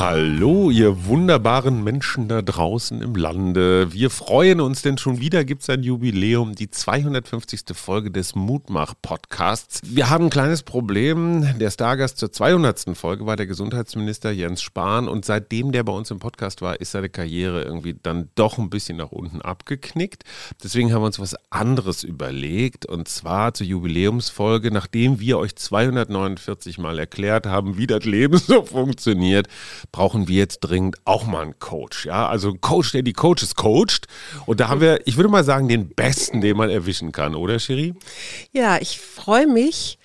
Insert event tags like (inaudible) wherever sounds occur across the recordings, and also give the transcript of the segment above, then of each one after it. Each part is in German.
Hallo, ihr wunderbaren Menschen da draußen im Lande. Wir freuen uns, denn schon wieder gibt es ein Jubiläum, die 250. Folge des Mutmach-Podcasts. Wir haben ein kleines Problem. Der Stargast zur 200. Folge war der Gesundheitsminister Jens Spahn und seitdem der bei uns im Podcast war, ist seine Karriere irgendwie dann doch ein bisschen nach unten abgeknickt. Deswegen haben wir uns was anderes überlegt und zwar zur Jubiläumsfolge, nachdem wir euch 249 Mal erklärt haben, wie das Leben (laughs) so funktioniert brauchen wir jetzt dringend auch mal einen Coach. Ja, also ein Coach, der die Coaches coacht. Und da haben wir, ich würde mal sagen, den besten, den man erwischen kann, oder Cherie? Ja, ich freue mich,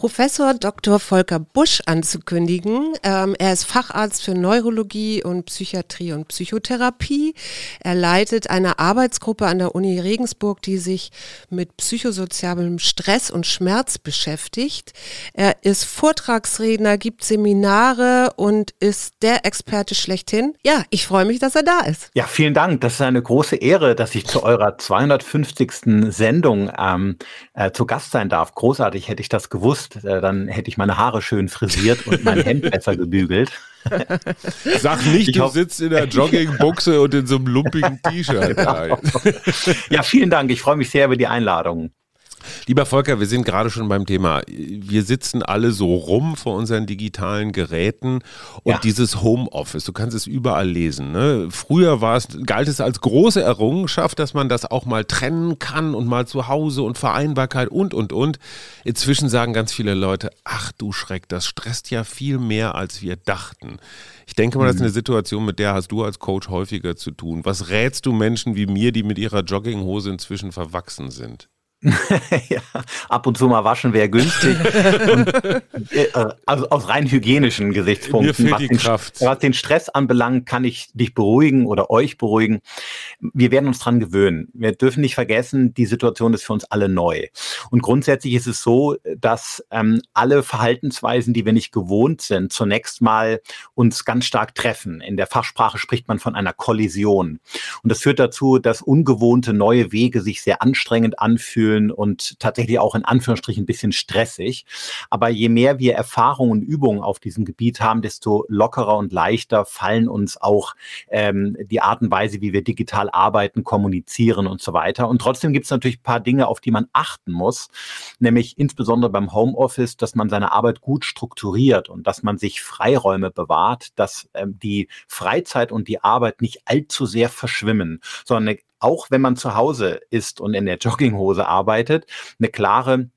Professor Dr. Volker Busch anzukündigen. Ähm, er ist Facharzt für Neurologie und Psychiatrie und Psychotherapie. Er leitet eine Arbeitsgruppe an der Uni Regensburg, die sich mit psychosozialem Stress und Schmerz beschäftigt. Er ist Vortragsredner, gibt Seminare und ist der Experte schlechthin. Ja, ich freue mich, dass er da ist. Ja, vielen Dank. Das ist eine große Ehre, dass ich zu eurer 250. Sendung ähm, äh, zu Gast sein darf. Großartig hätte ich das gewusst äh, dann hätte ich meine Haare schön frisiert und mein (laughs) Hemd besser gebügelt. Sag nicht, ich du sitzt in der Joggingbuchse und in so einem lumpigen T-Shirt. (laughs) Genau. Ja, vielen Dank. Ich freue mich sehr über die Einladung. Lieber Volker, wir sind gerade schon beim Thema. Wir sitzen alle so rum vor unseren digitalen Geräten und ja. dieses Homeoffice, du kannst es überall lesen. Ne? Früher war es, galt es als große Errungenschaft, dass man das auch mal trennen kann und mal zu Hause und Vereinbarkeit und, und, und. Inzwischen sagen ganz viele Leute, ach du Schreck, das stresst ja viel mehr, als wir dachten. Ich denke mal, das ist eine mhm. Situation, mit der hast du als Coach häufiger zu tun. Was rätst du Menschen wie mir, die mit ihrer Jogginghose inzwischen verwachsen sind? (laughs) ja, ab und zu mal waschen wäre günstig. und, äh, also aus rein hygienischen Gesichtspunkten. Was, die Kraft. Den, was den Stress anbelangt, kann ich dich beruhigen oder euch beruhigen. Wir werden uns dran gewöhnen. Wir dürfen nicht vergessen, die Situation ist für uns alle neu. Und grundsätzlich ist es so, dass ähm, alle Verhaltensweisen, die wir nicht gewohnt sind, zunächst mal uns ganz stark treffen. In der Fachsprache spricht man von einer Kollision. Und das führt dazu, dass ungewohnte neue Wege sich sehr anstrengend anfühlen anfühlen und tatsächlich auch in Anführungsstrichen ein bisschen stressig. Aber je mehr wir Erfahrung und Übungen auf diesem Gebiet haben, desto lockerer und leichter fallen uns auch ähm, die Art und Weise, wie wir digital arbeiten, kommunizieren und so weiter. Und trotzdem gibt es natürlich ein paar Dinge, auf die man achten muss, nämlich insbesondere beim Homeoffice, dass man seine Arbeit gut strukturiert und dass man sich Freiräume bewahrt, dass ähm, die Freizeit und die Arbeit nicht allzu sehr verschwimmen, sondern eine auch wenn man zu Hause ist und in der Jogginghose arbeitet, eine klare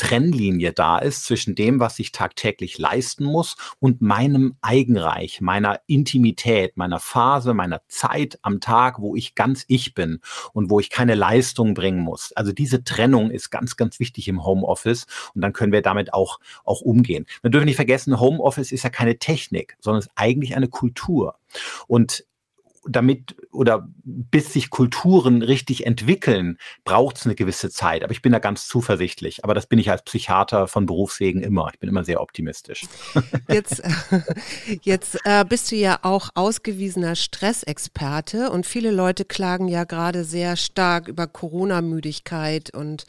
Trennlinie da ist zwischen dem, was ich tagtäglich leisten muss und meinem Eigenreich, meiner Intimität, meiner Phase, meiner Zeit am Tag, wo ich ganz ich bin und wo ich keine Leistung bringen muss. Also diese Trennung ist ganz, ganz wichtig im Homeoffice und dann können wir damit auch, auch umgehen. Wir dürfen nicht vergessen, Homeoffice ist ja keine Technik, sondern es ist eigentlich eine Kultur. Und damit oder bis sich Kulturen richtig entwickeln, braucht es eine gewisse Zeit. Aber ich bin da ganz zuversichtlich. Aber das bin ich als Psychiater von Berufswegen immer. Ich bin immer sehr optimistisch. (laughs) Jetzt, (laughs) jetzt äh, bist du ja auch ausgewiesener Stressexperte und viele Leute klagen ja gerade sehr stark über Corona-Müdigkeit und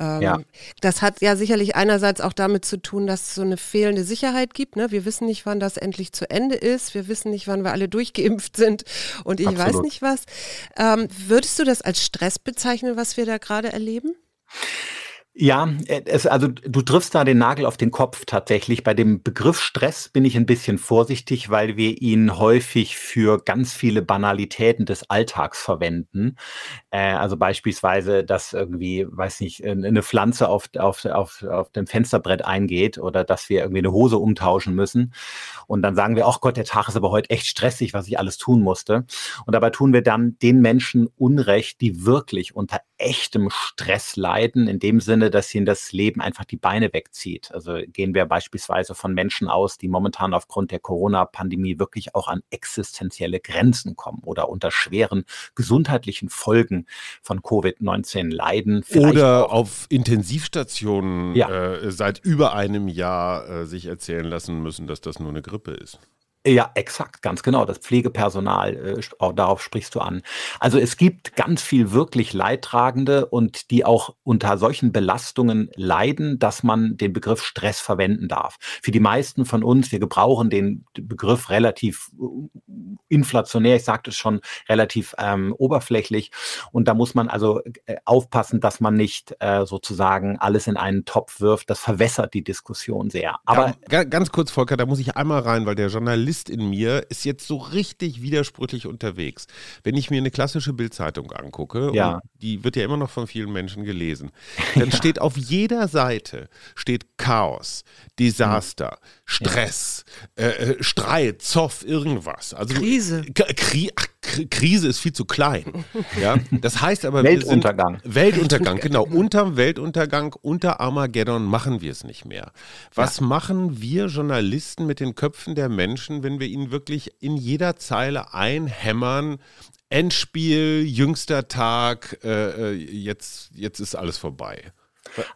ähm, ja. das hat ja sicherlich einerseits auch damit zu tun, dass es so eine fehlende Sicherheit gibt. Ne? Wir wissen nicht, wann das endlich zu Ende ist. Wir wissen nicht, wann wir alle durchgeimpft sind und ich Absolut. weiß nicht was. Ähm, würdest du das als Stress bezeichnen, was wir da gerade erleben? Ja, äh, es, also du triffst da den Nagel auf den Kopf tatsächlich. Bei dem Begriff Stress bin ich ein bisschen vorsichtig, weil wir ihn häufig für ganz viele Banalitäten des Alltags verwenden. Äh, also beispielsweise, dass irgendwie, weiß nicht, eine Pflanze auf, auf, auf, auf dem Fensterbrett eingeht oder dass wir irgendwie eine Hose umtauschen müssen. Und dann sagen wir, ach Gott, der Tag ist aber heute echt stressig, was ich alles tun musste. Und dabei tun wir dann den Menschen Unrecht, die wirklich unter echtem Stress leiden, in dem Sinne, dass ihnen das Leben einfach die Beine wegzieht. Also gehen wir beispielsweise von Menschen aus, die momentan aufgrund der Corona-Pandemie wirklich auch an existenzielle Grenzen kommen oder unter schweren gesundheitlichen Folgen von Covid-19 leiden. Oder auf Intensivstationen ja. äh, seit über einem Jahr äh, sich erzählen lassen müssen, dass das nur eine Grippe ist. Ja, exakt, ganz genau. Das Pflegepersonal, äh, auch darauf sprichst du an. Also es gibt ganz viel wirklich Leidtragende und die auch unter solchen Belastungen leiden, dass man den Begriff Stress verwenden darf. Für die meisten von uns, wir gebrauchen den Begriff relativ äh, inflationär, ich sagte es schon, relativ ähm, oberflächlich. Und da muss man also äh, aufpassen, dass man nicht äh, sozusagen alles in einen Topf wirft. Das verwässert die Diskussion sehr. Aber ja, ganz kurz, Volker, da muss ich einmal rein, weil der Journalist Journalist in mir ist jetzt so richtig widersprüchlich unterwegs. Wenn ich mir eine klassische Bildzeitung angucke, ja. die wird ja immer noch von vielen Menschen gelesen, (laughs) dann ja. steht auf jeder Seite steht Chaos, Desaster. Stress, ja. äh, äh Streit, Zoff, irgendwas. Also Krise. Kri Ach, Krise ist viel zu klein. Ja, das heißt aber Weltuntergang. Weltuntergang, genau. Unter Weltuntergang, unter Armageddon machen wir es nicht mehr. Was ja. machen wir Journalisten mit den Köpfen der Menschen, wenn wir ihnen wirklich in jeder Zeile einhämmern? Endspiel, jüngster Tag, äh, äh jetzt, jetzt ist alles vorbei.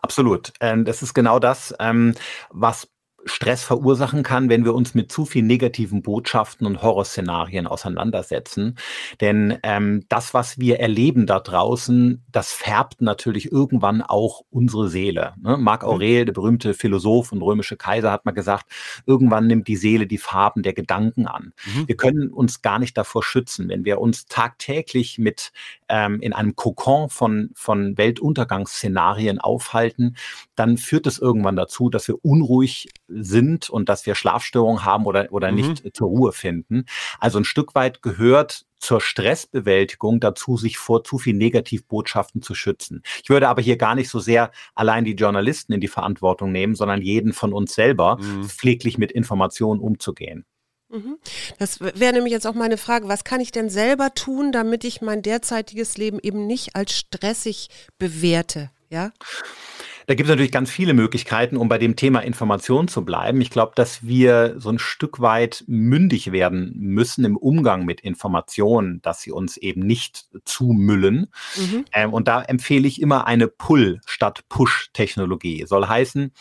Absolut. Ähm, das ist genau das, ähm, was Stress verursachen kann, wenn wir uns mit zu viel negativen Botschaften und Horrorszenarien auseinandersetzen. Denn ähm, das, was wir erleben da draußen, das färbt natürlich irgendwann auch unsere Seele. Ne? Marc mhm. Aurel, der berühmte Philosoph und römische Kaiser, hat mal gesagt, irgendwann nimmt die Seele die Farben der Gedanken an. Mhm. Wir können uns gar nicht davor schützen, wenn wir uns tagtäglich mit ähm, in einem Kokon von, von Weltuntergangsszenarien aufhalten, dann führt es irgendwann dazu, dass wir unruhig sind und dass wir Schlafstörungen haben oder, oder mhm. nicht zur Ruhe finden. Also ein Stück weit gehört zur Stressbewältigung dazu, sich vor zu viel Negativbotschaften zu schützen. Ich würde aber hier gar nicht so sehr allein die Journalisten in die Verantwortung nehmen, sondern jeden von uns selber, mhm. pfleglich mit Informationen umzugehen. Mhm. Das wäre nämlich jetzt auch meine Frage, was kann ich denn selber tun, damit ich mein derzeitiges Leben eben nicht als stressig bewerte? Ja? Da gibt es natürlich ganz viele Möglichkeiten, um bei dem Thema Information zu bleiben. Ich glaube, dass wir so ein Stück weit mündig werden müssen im Umgang mit Informationen, dass sie uns eben nicht zumüllen. Mhm. Ähm, und da empfehle ich immer eine Pull- statt Push-Technologie. Soll heißen,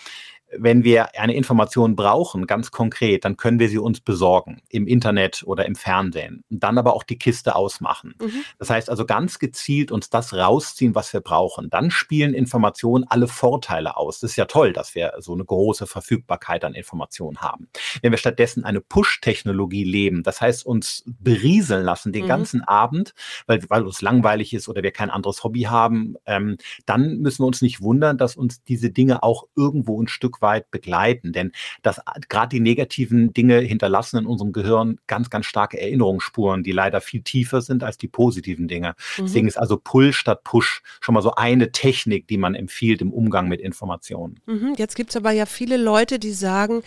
wenn wir eine Information brauchen, ganz konkret, dann können wir sie uns besorgen im Internet oder im Fernsehen. Und dann aber auch die Kiste ausmachen. Mhm. Das heißt also ganz gezielt uns das rausziehen, was wir brauchen. Dann spielen Informationen alle Vorteile aus. Das ist ja toll, dass wir so eine große Verfügbarkeit an Informationen haben. Wenn wir stattdessen eine Push-Technologie leben, das heißt uns berieseln lassen den mhm. ganzen Abend, weil, weil uns langweilig ist oder wir kein anderes Hobby haben, ähm, dann müssen wir uns nicht wundern, dass uns diese Dinge auch irgendwo ein Stück weit begleiten. Denn das gerade die negativen Dinge hinterlassen in unserem Gehirn ganz, ganz starke Erinnerungsspuren, die leider viel tiefer sind als die positiven Dinge. Mhm. Deswegen ist also Pull statt Push schon mal so eine Technik, die man empfiehlt im Umgang mit Informationen. Mhm. Jetzt gibt es aber ja viele Leute, die sagen,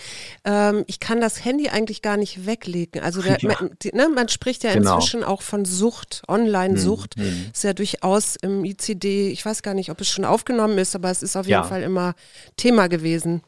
ähm, ich kann das Handy eigentlich gar nicht weglegen. Also der, (laughs) ja. man, die, ne, man, spricht ja genau. inzwischen auch von Sucht, Online-Sucht. Mhm. mhm. Ist ja durchaus im ICD, ich weiß gar nicht, ob es schon aufgenommen ist, aber es ist auf jeden ja. Fall immer Thema gewesen.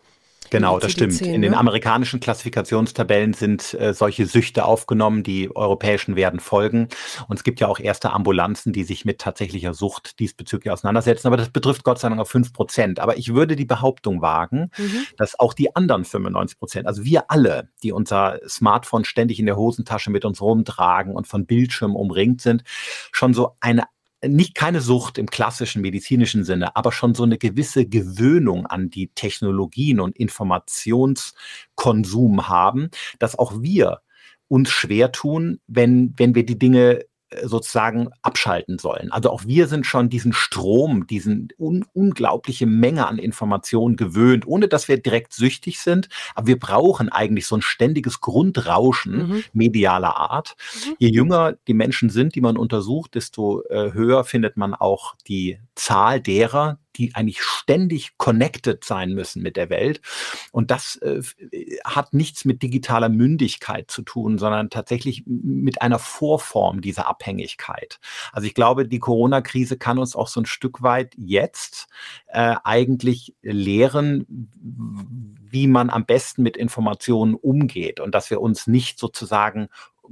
Genau, das stimmt. In den ne? amerikanischen Klassifikationstabellen sind äh, solche Süchte aufgenommen, die europäischen werden folgen. Und es gibt ja auch erste Ambulanzen, die sich mit tatsächlicher Sucht diesbezüglich auseinandersetzen. Aber das betrifft Gott sei Dank auf fünf Prozent. Aber ich würde die Behauptung wagen, mhm. dass auch die anderen 95 Prozent, also wir alle, die unser Smartphone ständig in der Hosentasche mit uns rumtragen und von Bildschirmen umringt sind, schon so eine nicht keine Sucht im klassischen medizinischen Sinne, aber schon so eine gewisse Gewöhnung an die Technologien und Informationskonsum haben, dass auch wir uns schwer tun, wenn, wenn wir die Dinge sozusagen abschalten sollen. Also auch wir sind schon diesen Strom, diesen un unglaubliche Menge an Informationen gewöhnt, ohne dass wir direkt süchtig sind. Aber wir brauchen eigentlich so ein ständiges Grundrauschen mhm. medialer Art. Mhm. Je jünger die Menschen sind, die man untersucht, desto äh, höher findet man auch die Zahl derer, die eigentlich ständig connected sein müssen mit der Welt. Und das äh, hat nichts mit digitaler Mündigkeit zu tun, sondern tatsächlich mit einer Vorform dieser Abhängigkeit. Also ich glaube, die Corona-Krise kann uns auch so ein Stück weit jetzt äh, eigentlich lehren, wie man am besten mit Informationen umgeht und dass wir uns nicht sozusagen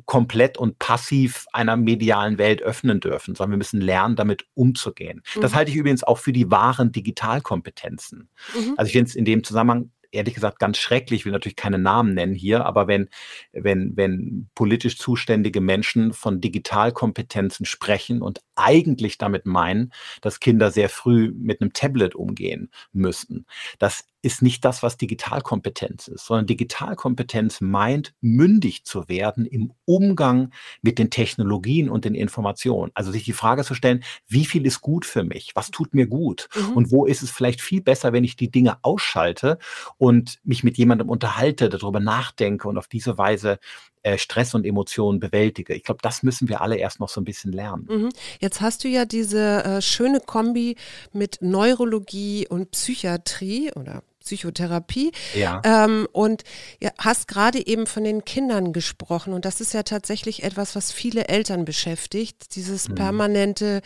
komplett und passiv einer medialen Welt öffnen dürfen, sondern wir müssen lernen, damit umzugehen. Mhm. Das halte ich übrigens auch für die wahren Digitalkompetenzen. Mhm. Also ich finde es in dem Zusammenhang ehrlich gesagt ganz schrecklich, ich will natürlich keine Namen nennen hier, aber wenn, wenn, wenn politisch zuständige Menschen von Digitalkompetenzen sprechen und eigentlich damit meinen, dass Kinder sehr früh mit einem Tablet umgehen müssen. Das ist nicht das, was Digitalkompetenz ist, sondern Digitalkompetenz meint, mündig zu werden im Umgang mit den Technologien und den Informationen. Also sich die Frage zu stellen, wie viel ist gut für mich? Was tut mir gut? Mhm. Und wo ist es vielleicht viel besser, wenn ich die Dinge ausschalte und mich mit jemandem unterhalte, darüber nachdenke und auf diese Weise äh, Stress und Emotionen bewältige. Ich glaube, das müssen wir alle erst noch so ein bisschen lernen. Mhm. Jetzt hast du ja diese äh, schöne Kombi mit Neurologie und Psychiatrie oder Psychotherapie. Ja. Ähm, und ja, hast gerade eben von den Kindern gesprochen. Und das ist ja tatsächlich etwas, was viele Eltern beschäftigt. Dieses mhm. permanente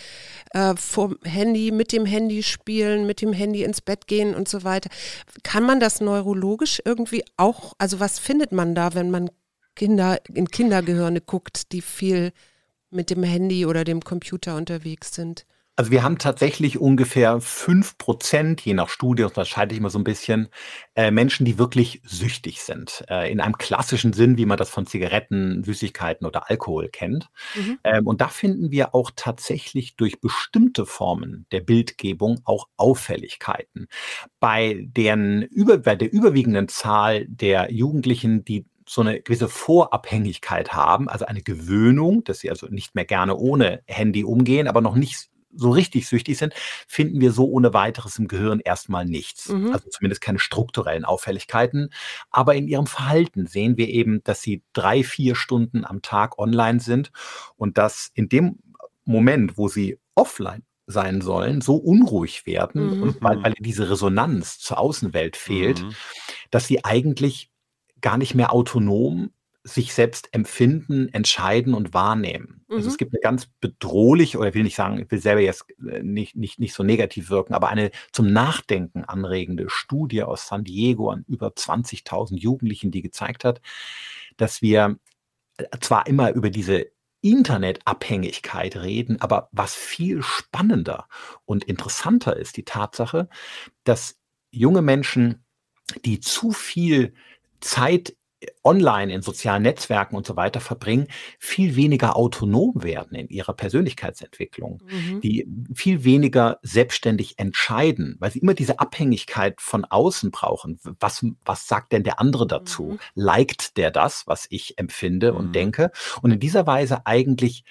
äh, vom Handy, mit dem Handy spielen, mit dem Handy ins Bett gehen und so weiter. Kann man das neurologisch irgendwie auch, also was findet man da, wenn man Kinder in Kindergehirne guckt, die viel mit dem Handy oder dem Computer unterwegs sind? Also wir haben tatsächlich ungefähr fünf Prozent, je nach Studie, das unterscheide ich immer so ein bisschen, äh, Menschen, die wirklich süchtig sind. Äh, in einem klassischen Sinn, wie man das von Zigaretten, Süßigkeiten oder Alkohol kennt. Mhm. Ähm, und da finden wir auch tatsächlich durch bestimmte Formen der Bildgebung auch Auffälligkeiten. Bei, deren, über, bei der überwiegenden Zahl der Jugendlichen, die so eine gewisse Vorabhängigkeit haben, also eine Gewöhnung, dass sie also nicht mehr gerne ohne Handy umgehen, aber noch nicht so richtig süchtig sind, finden wir so ohne weiteres im Gehirn erstmal nichts. Mhm. Also zumindest keine strukturellen Auffälligkeiten. Aber in ihrem Verhalten sehen wir eben, dass sie drei, vier Stunden am Tag online sind und dass in dem Moment, wo sie offline sein sollen, so unruhig werden, mhm. und weil, weil diese Resonanz zur Außenwelt fehlt, mhm. dass sie eigentlich gar nicht mehr autonom sich selbst empfinden, entscheiden und wahrnehmen. Mhm. Also es mhm. gibt eine ganz bedrohliche, oder ich will nicht sagen, ich will selber jetzt äh, nicht, nicht, nicht so negativ wirken, aber eine zum Nachdenken anregende Studie aus San Diego an über 20.000 Jugendlichen, die gezeigt hat, dass wir äh, zwar immer über diese Internetabhängigkeit reden, aber was viel spannender und interessanter ist, die Tatsache, dass junge Menschen, die zu viel Zeit online in sozialen Netzwerken und so weiter verbringen, viel weniger autonom werden in ihrer Persönlichkeitsentwicklung, mhm. die viel weniger selbstständig entscheiden, weil sie immer diese Abhängigkeit von außen brauchen. Was, was sagt denn der andere dazu? Mhm. Liked der das, was ich empfinde mhm. und denke? Und in dieser Weise eigentlich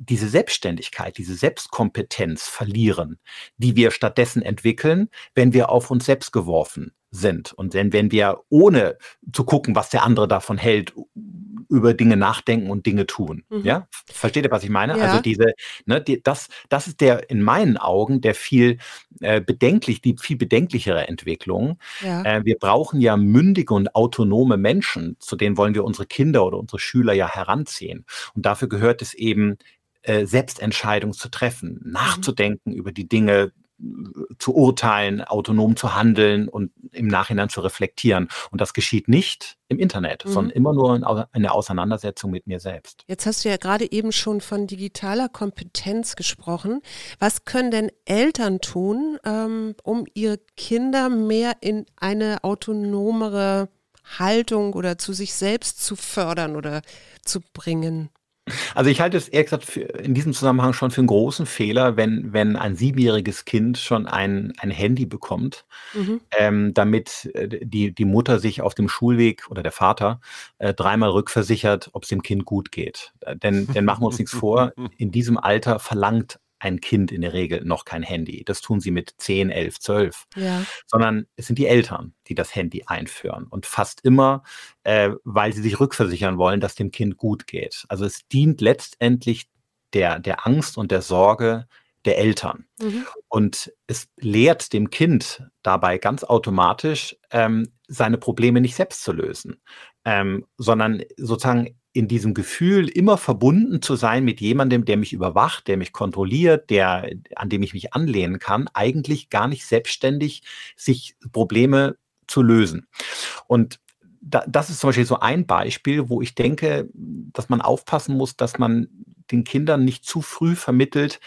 diese Selbstständigkeit, diese Selbstkompetenz verlieren, die wir stattdessen entwickeln, wenn wir auf uns selbst geworfen sind. Und wenn, wenn wir ohne zu gucken, was der andere davon hält, über Dinge nachdenken und Dinge tun. Mhm. Ja, versteht ihr, was ich meine? Also ja. Also diese, ne, die, das, das ist der in meinen Augen der viel äh, bedenklich, die viel bedenklichere Entwicklung. Ja. Äh, wir brauchen ja mündige und autonome Menschen, zu denen wollen wir unsere Kinder oder unsere Schüler ja heranziehen. Und dafür gehört es eben, äh, Selbstentscheidungen zu treffen, mhm. nachzudenken mhm. über die Dinge, zu urteilen, autonom zu handeln und im Nachhinein zu reflektieren. Und das geschieht nicht im Internet, mhm. sondern immer nur in der Auseinandersetzung mit mir selbst. Jetzt hast du ja gerade eben schon von digitaler Kompetenz gesprochen. Was können denn Eltern tun, ähm, um ihre Kinder mehr in eine autonomere Haltung oder zu sich selbst zu fördern oder zu bringen? Also ich halte es ehrlich gesagt für, in diesem Zusammenhang schon für einen großen Fehler, wenn, wenn ein siebenjähriges Kind schon ein, ein Handy bekommt, mhm. ähm, damit äh, die, die Mutter sich auf dem Schulweg oder der Vater äh, dreimal rückversichert, ob es dem Kind gut geht. Denn, denn machen wir uns nichts vor, (laughs) in diesem Alter verlangt ein Kind in der Regel noch kein Handy. Das tun sie mit 10, 11, 12. Ja. Sondern es sind die Eltern, die das Handy einführen. Und fast immer, äh, weil sie sich rückversichern wollen, dass dem Kind gut geht. Also es dient letztendlich der, der Angst und der Sorge der Eltern. Mhm. Und es lehrt dem Kind dabei ganz automatisch, ähm, seine Probleme nicht selbst zu lösen, ähm, sondern sozusagen in diesem Gefühl, immer verbunden zu sein mit jemandem, der mich überwacht, der mich kontrolliert, der, an dem ich mich anlehnen kann, eigentlich gar nicht selbstständig sich Probleme zu lösen. Und da, das ist zum Beispiel so ein Beispiel, wo ich denke, dass man aufpassen muss, dass man den Kindern nicht zu früh vermittelt,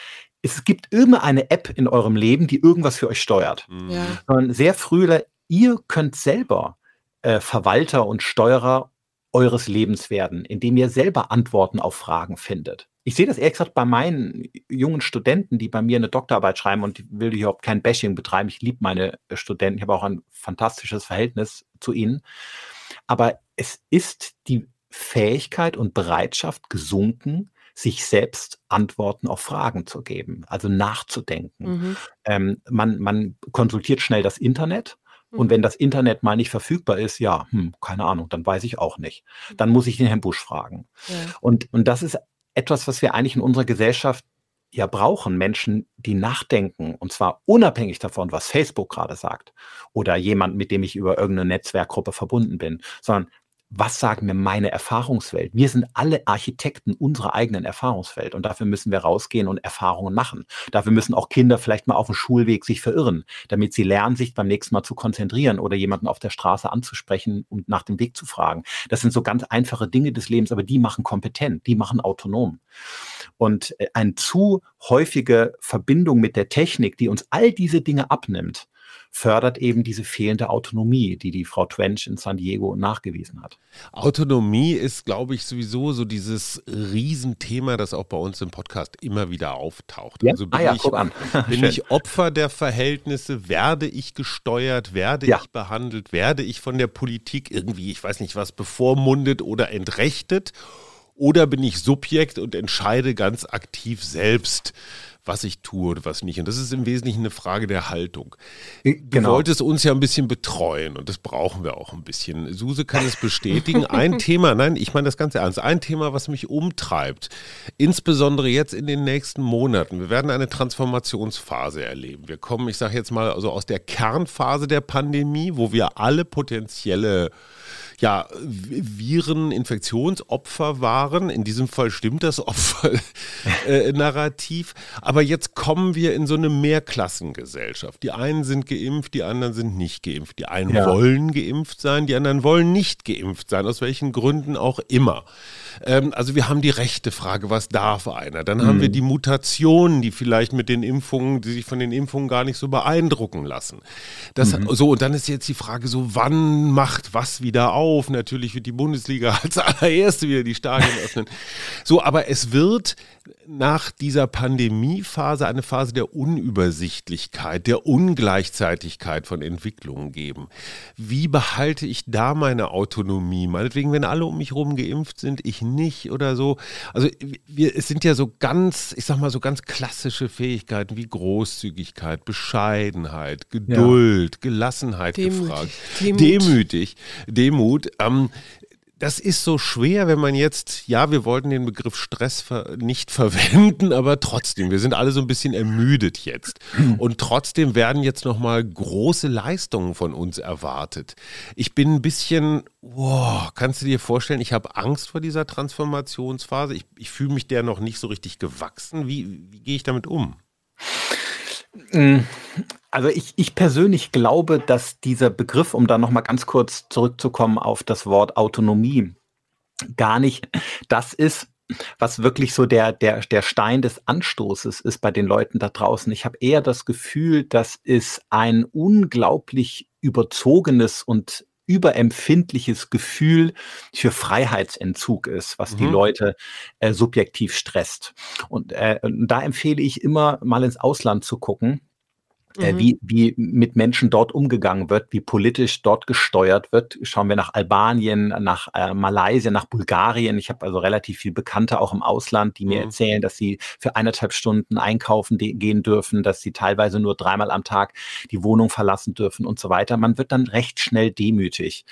es gibt irgendeine App in eurem Leben, die irgendwas für euch steuert. Ja. Sondern sehr früh ihr könnt selber äh, Verwalter und Steuerer eures Lebens werden, indem ihr selber Antworten auf Fragen findet. Ich sehe das ehrlich gesagt bei meinen jungen Studenten, die bei mir eine Doktorarbeit schreiben und ich will hier überhaupt kein Bashing betreiben. Ich liebe meine äh, Studenten. Ich habe auch ein fantastisches Verhältnis zu ihnen. Aber es ist die Fähigkeit und Bereitschaft gesunken, sich selbst Antworten auf Fragen zu geben, also nachzudenken. Mhm. Ähm, man, man konsultiert schnell das Internet und wenn mhm. das Internet mal nicht verfügbar ist, ja, hm, keine Ahnung, dann weiß ich auch nicht. Dann muss ich den Herrn Busch fragen. Ja. Und, und das ist etwas, was wir eigentlich in unserer Gesellschaft ja brauchen. Menschen, die nachdenken. Und zwar unabhängig davon, was Facebook gerade sagt oder jemand, mit dem ich über irgendeine Netzwerkgruppe verbunden bin, sondern was sagt mir meine Erfahrungswelt? Wir sind alle Architekten unserer eigenen Erfahrungswelt und dafür müssen wir rausgehen und Erfahrungen machen. Dafür müssen auch Kinder vielleicht mal auf dem Schulweg sich verirren, damit sie lernen, sich beim nächsten Mal zu konzentrieren oder jemanden auf der Straße anzusprechen und nach dem Weg zu fragen. Das sind so ganz einfache Dinge des Lebens, aber die machen kompetent, die machen autonom. Und äh, eine zu häufige Verbindung mit der Technik, die uns all diese Dinge abnimmt, fördert eben diese fehlende Autonomie, die die Frau Twench in San Diego nachgewiesen hat. Autonomie ist, glaube ich, sowieso so dieses Riesenthema, das auch bei uns im Podcast immer wieder auftaucht. Ja? Also bin, ah ja, ich, (laughs) (laughs) bin ich Opfer der Verhältnisse? Werde ich gesteuert? Werde ja. ich behandelt? Werde ich von der Politik irgendwie, ich weiß nicht was, bevormundet oder entrechtet? Oder bin ich Subjekt und entscheide ganz aktiv selbst? was ich tue und was nicht. Und das ist im Wesentlichen eine Frage der Haltung. Du genau. wolltest uns ja ein bisschen betreuen und das brauchen wir auch ein bisschen. Suse kann es bestätigen. Ein (laughs) Thema, nein, ich meine das ganz ernst, ein Thema, was mich umtreibt, insbesondere jetzt in den nächsten Monaten. Wir werden eine Transformationsphase erleben. Wir kommen, ich sage jetzt mal, also aus der Kernphase der Pandemie, wo wir alle potenzielle ja, Viren, Infektionsopfer waren. In diesem Fall stimmt das Opfer-Narrativ. (laughs) Äh, Aber jetzt kommen wir in so eine Mehrklassengesellschaft. Die einen sind geimpft, die anderen sind nicht geimpft. Die einen ja. wollen geimpft sein, die anderen wollen nicht geimpft sein, aus welchen Gründen auch immer. Ähm, also wir haben die rechte Frage, was darf einer? Dann mhm. haben wir mhm. die Mutationen, die vielleicht mit den Impfungen, die sich von den Impfungen gar nicht so beeindrucken lassen. Das, mhm. So, und dann ist jetzt die Frage so, wann macht was wieder auf? Natürlich wird die Bundesliga (laughs) als allererste wieder die Stadien öffnen. So, aber es wird nach dieser Pandemiephase eine Phase der Unübersichtlichkeit, der Ungleichzeitigkeit von Entwicklungen geben. Wie behalte ich da meine Autonomie? Meinetwegen, wenn alle um mich herum geimpft sind, ich nicht oder so. Also wir, es sind ja so ganz, ich sag mal, so ganz klassische Fähigkeiten wie Großzügigkeit, Bescheidenheit, Geduld, ja. Gelassenheit Demut. gefragt. Demut. Demütig, Demut. Ähm, das ist so schwer, wenn man jetzt, ja, wir wollten den Begriff Stress ver nicht verwenden, (laughs) aber trotzdem, wir sind alle so ein bisschen ermüdet jetzt. Und trotzdem werden jetzt nochmal große Leistungen von uns erwartet. Ich bin ein bisschen, wow, kannst du dir vorstellen, ich habe Angst vor dieser Transformationsphase. Ich, ich fühle mich der noch nicht so richtig gewachsen. Wie, wie gehe ich damit um? Mm, also ich, ich persönlich glaube, dass dieser Begriff, um da nochmal ganz kurz zurückzukommen auf das Wort Autonomie, gar nicht das ist, was wirklich so der, der, der Stein des Anstoßes ist bei den Leuten da draußen. Ich habe eher das Gefühl, dass es ein unglaublich überzogenes und überempfindliches Gefühl für Freiheitsentzug ist, was mhm. die Leute äh, subjektiv stresst. Und äh, da empfehle ich immer mal ins Ausland zu gucken mhm. wie, wie mit Menschen dort umgegangen wird, wie politisch dort gesteuert wird. Schauen wir nach Albanien, nach äh, Malaysia, nach Bulgarien. Ich habe also relativ viel Bekannte auch im Ausland, die mir mhm. erzählen, dass sie für eineinhalb Stunden einkaufen gehen dürfen, dass sie teilweise nur dreimal am Tag die Wohnung verlassen dürfen und so weiter. Man wird dann recht schnell demütig.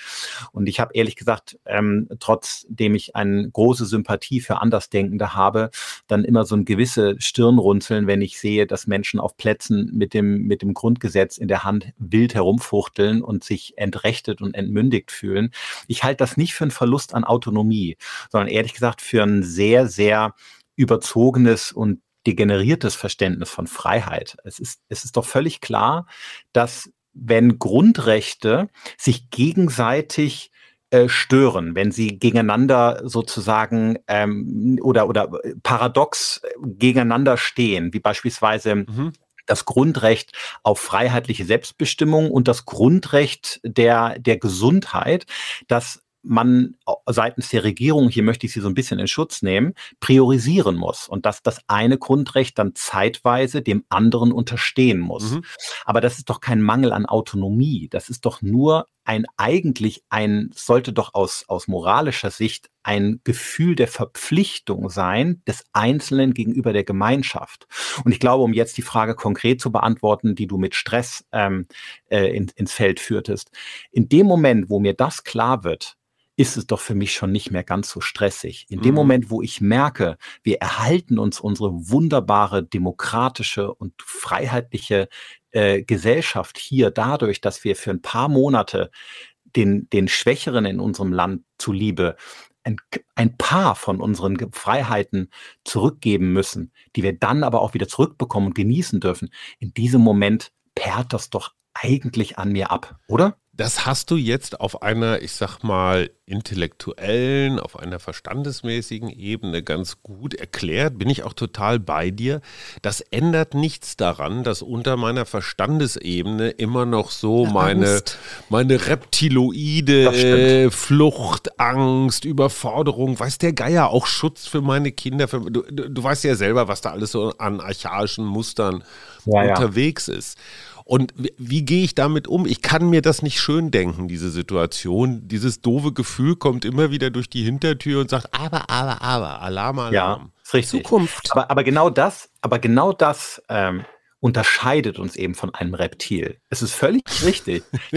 Und ich habe ehrlich gesagt, ähm, trotzdem ich eine große Sympathie für Andersdenkende habe, dann immer so ein gewisse Stirnrunzeln, wenn ich sehe, dass Menschen auf Plätzen mit dem mit dem Grundgesetz in der Hand wild herumfuchteln und sich entrechtet und entmündigt fühlen. Ich halte das nicht für einen Verlust an Autonomie, sondern ehrlich gesagt für ein sehr, sehr überzogenes und degeneriertes Verständnis von Freiheit. Es ist, es ist doch völlig klar, dass wenn Grundrechte sich gegenseitig äh, stören, wenn sie gegeneinander sozusagen ähm, oder, oder paradox gegeneinander stehen, wie beispielsweise mhm das Grundrecht auf freiheitliche Selbstbestimmung und das Grundrecht der, der Gesundheit, das man seitens der Regierung, hier möchte ich Sie so ein bisschen in Schutz nehmen, priorisieren muss und dass das eine Grundrecht dann zeitweise dem anderen unterstehen muss. Mhm. Aber das ist doch kein Mangel an Autonomie. Das ist doch nur ein eigentlich ein, sollte doch aus, aus moralischer Sicht ein Gefühl der Verpflichtung sein des Einzelnen gegenüber der Gemeinschaft. Und ich glaube, um jetzt die Frage konkret zu beantworten, die du mit Stress ähm, äh, in, ins Feld führtest, in dem Moment, wo mir das klar wird, ist es doch für mich schon nicht mehr ganz so stressig. In dem mhm. Moment, wo ich merke, wir erhalten uns unsere wunderbare demokratische und freiheitliche äh, Gesellschaft hier dadurch, dass wir für ein paar Monate den, den Schwächeren in unserem Land zuliebe ein, ein paar von unseren Freiheiten zurückgeben müssen, die wir dann aber auch wieder zurückbekommen und genießen dürfen. In diesem Moment perrt das doch eigentlich an mir ab, oder? Das hast du jetzt auf einer, ich sag mal, intellektuellen, auf einer verstandesmäßigen Ebene ganz gut erklärt. Bin ich auch total bei dir. Das ändert nichts daran, dass unter meiner Verstandesebene immer noch so ja, meine, meine reptiloide äh, Flucht, Angst, Überforderung, weiß der Geier, auch Schutz für meine Kinder. Für, du, du, du weißt ja selber, was da alles so an archaischen Mustern ja, unterwegs ja. ist. Und wie, wie gehe ich damit um? Ich kann mir das nicht schön denken, diese Situation. Dieses doofe Gefühl kommt immer wieder durch die Hintertür und sagt, aber, aber, aber, Alarm, Alarm. Ja, ist richtig. Zukunft. Aber, aber genau das, aber genau das ähm, unterscheidet uns eben von einem Reptil. Es ist völlig (laughs) richtig. (laughs)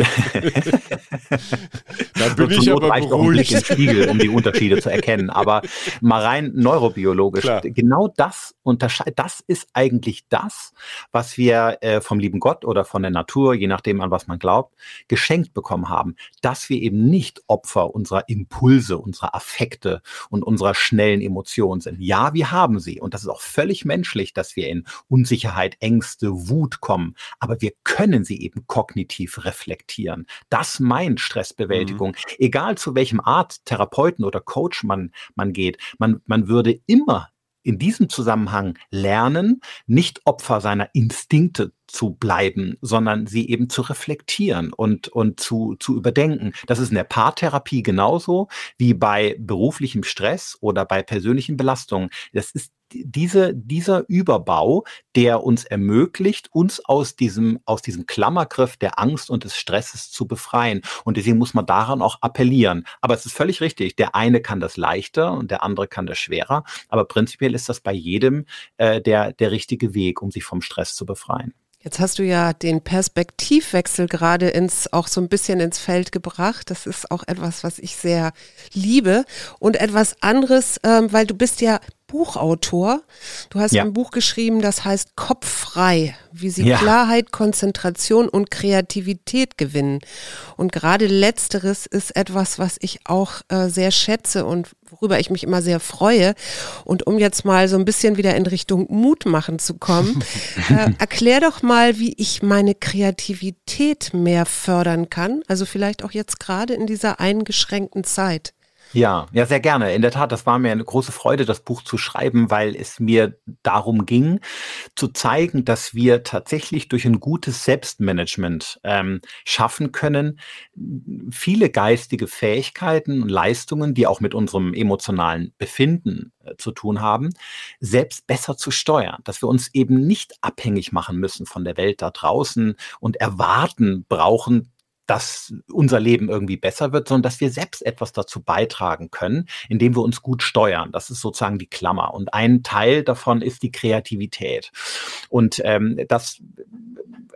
da bin ich aber reicht auch ein Blick Spiegel, um die Unterschiede zu erkennen. Aber (laughs) mal rein neurobiologisch, Klar. genau das unterscheidet, das ist eigentlich das, was wir äh, vom lieben Gott oder von der Natur, je nachdem an was man glaubt, geschenkt bekommen haben, dass wir eben nicht Opfer unserer Impulse, unserer Affekte und unserer schnellen Emotionen sind. Ja, wir haben sie und das ist auch völlig menschlich, dass wir in Unsicherheit, Ängste, Ängste, Wut kommen, aber wir können sie eben kognitiv reflektieren. Das meint Stressbewältigung. Mhm. Egal zu welchem Art Therapeuten oder Coach man, man geht, man, man würde immer in diesem Zusammenhang lernen, nicht Opfer seiner Instinkte zu bleiben, sondern sie eben zu reflektieren und, und zu, zu überdenken. Das ist in der Paartherapie genauso wie bei beruflichem Stress oder bei persönlichen Belastungen. Das ist diese, dieser Überbau, der uns ermöglicht, uns aus diesem, aus diesem Klammergriff der Angst und des Stresses zu befreien. Und deswegen muss man daran auch appellieren. Aber es ist völlig richtig. Der eine kann das leichter und der andere kann das schwerer. Aber prinzipiell ist das bei jedem äh, der, der richtige Weg, um sich vom Stress zu befreien. Jetzt hast du ja den Perspektivwechsel gerade ins, auch so ein bisschen ins Feld gebracht. Das ist auch etwas, was ich sehr liebe. Und etwas anderes, ähm, weil du bist ja Buchautor. Du hast ja. ein Buch geschrieben, das heißt Kopffrei, wie sie ja. Klarheit, Konzentration und Kreativität gewinnen. Und gerade letzteres ist etwas, was ich auch äh, sehr schätze und worüber ich mich immer sehr freue. Und um jetzt mal so ein bisschen wieder in Richtung Mut machen zu kommen, (laughs) äh, erklär doch mal, wie ich meine Kreativität mehr fördern kann. Also vielleicht auch jetzt gerade in dieser eingeschränkten Zeit. Ja, ja, sehr gerne. In der Tat, das war mir eine große Freude, das Buch zu schreiben, weil es mir darum ging, zu zeigen, dass wir tatsächlich durch ein gutes Selbstmanagement ähm, schaffen können, viele geistige Fähigkeiten und Leistungen, die auch mit unserem emotionalen Befinden äh, zu tun haben, selbst besser zu steuern, dass wir uns eben nicht abhängig machen müssen von der Welt da draußen und erwarten brauchen, dass unser Leben irgendwie besser wird, sondern dass wir selbst etwas dazu beitragen können, indem wir uns gut steuern. Das ist sozusagen die Klammer. Und ein Teil davon ist die Kreativität. Und ähm, das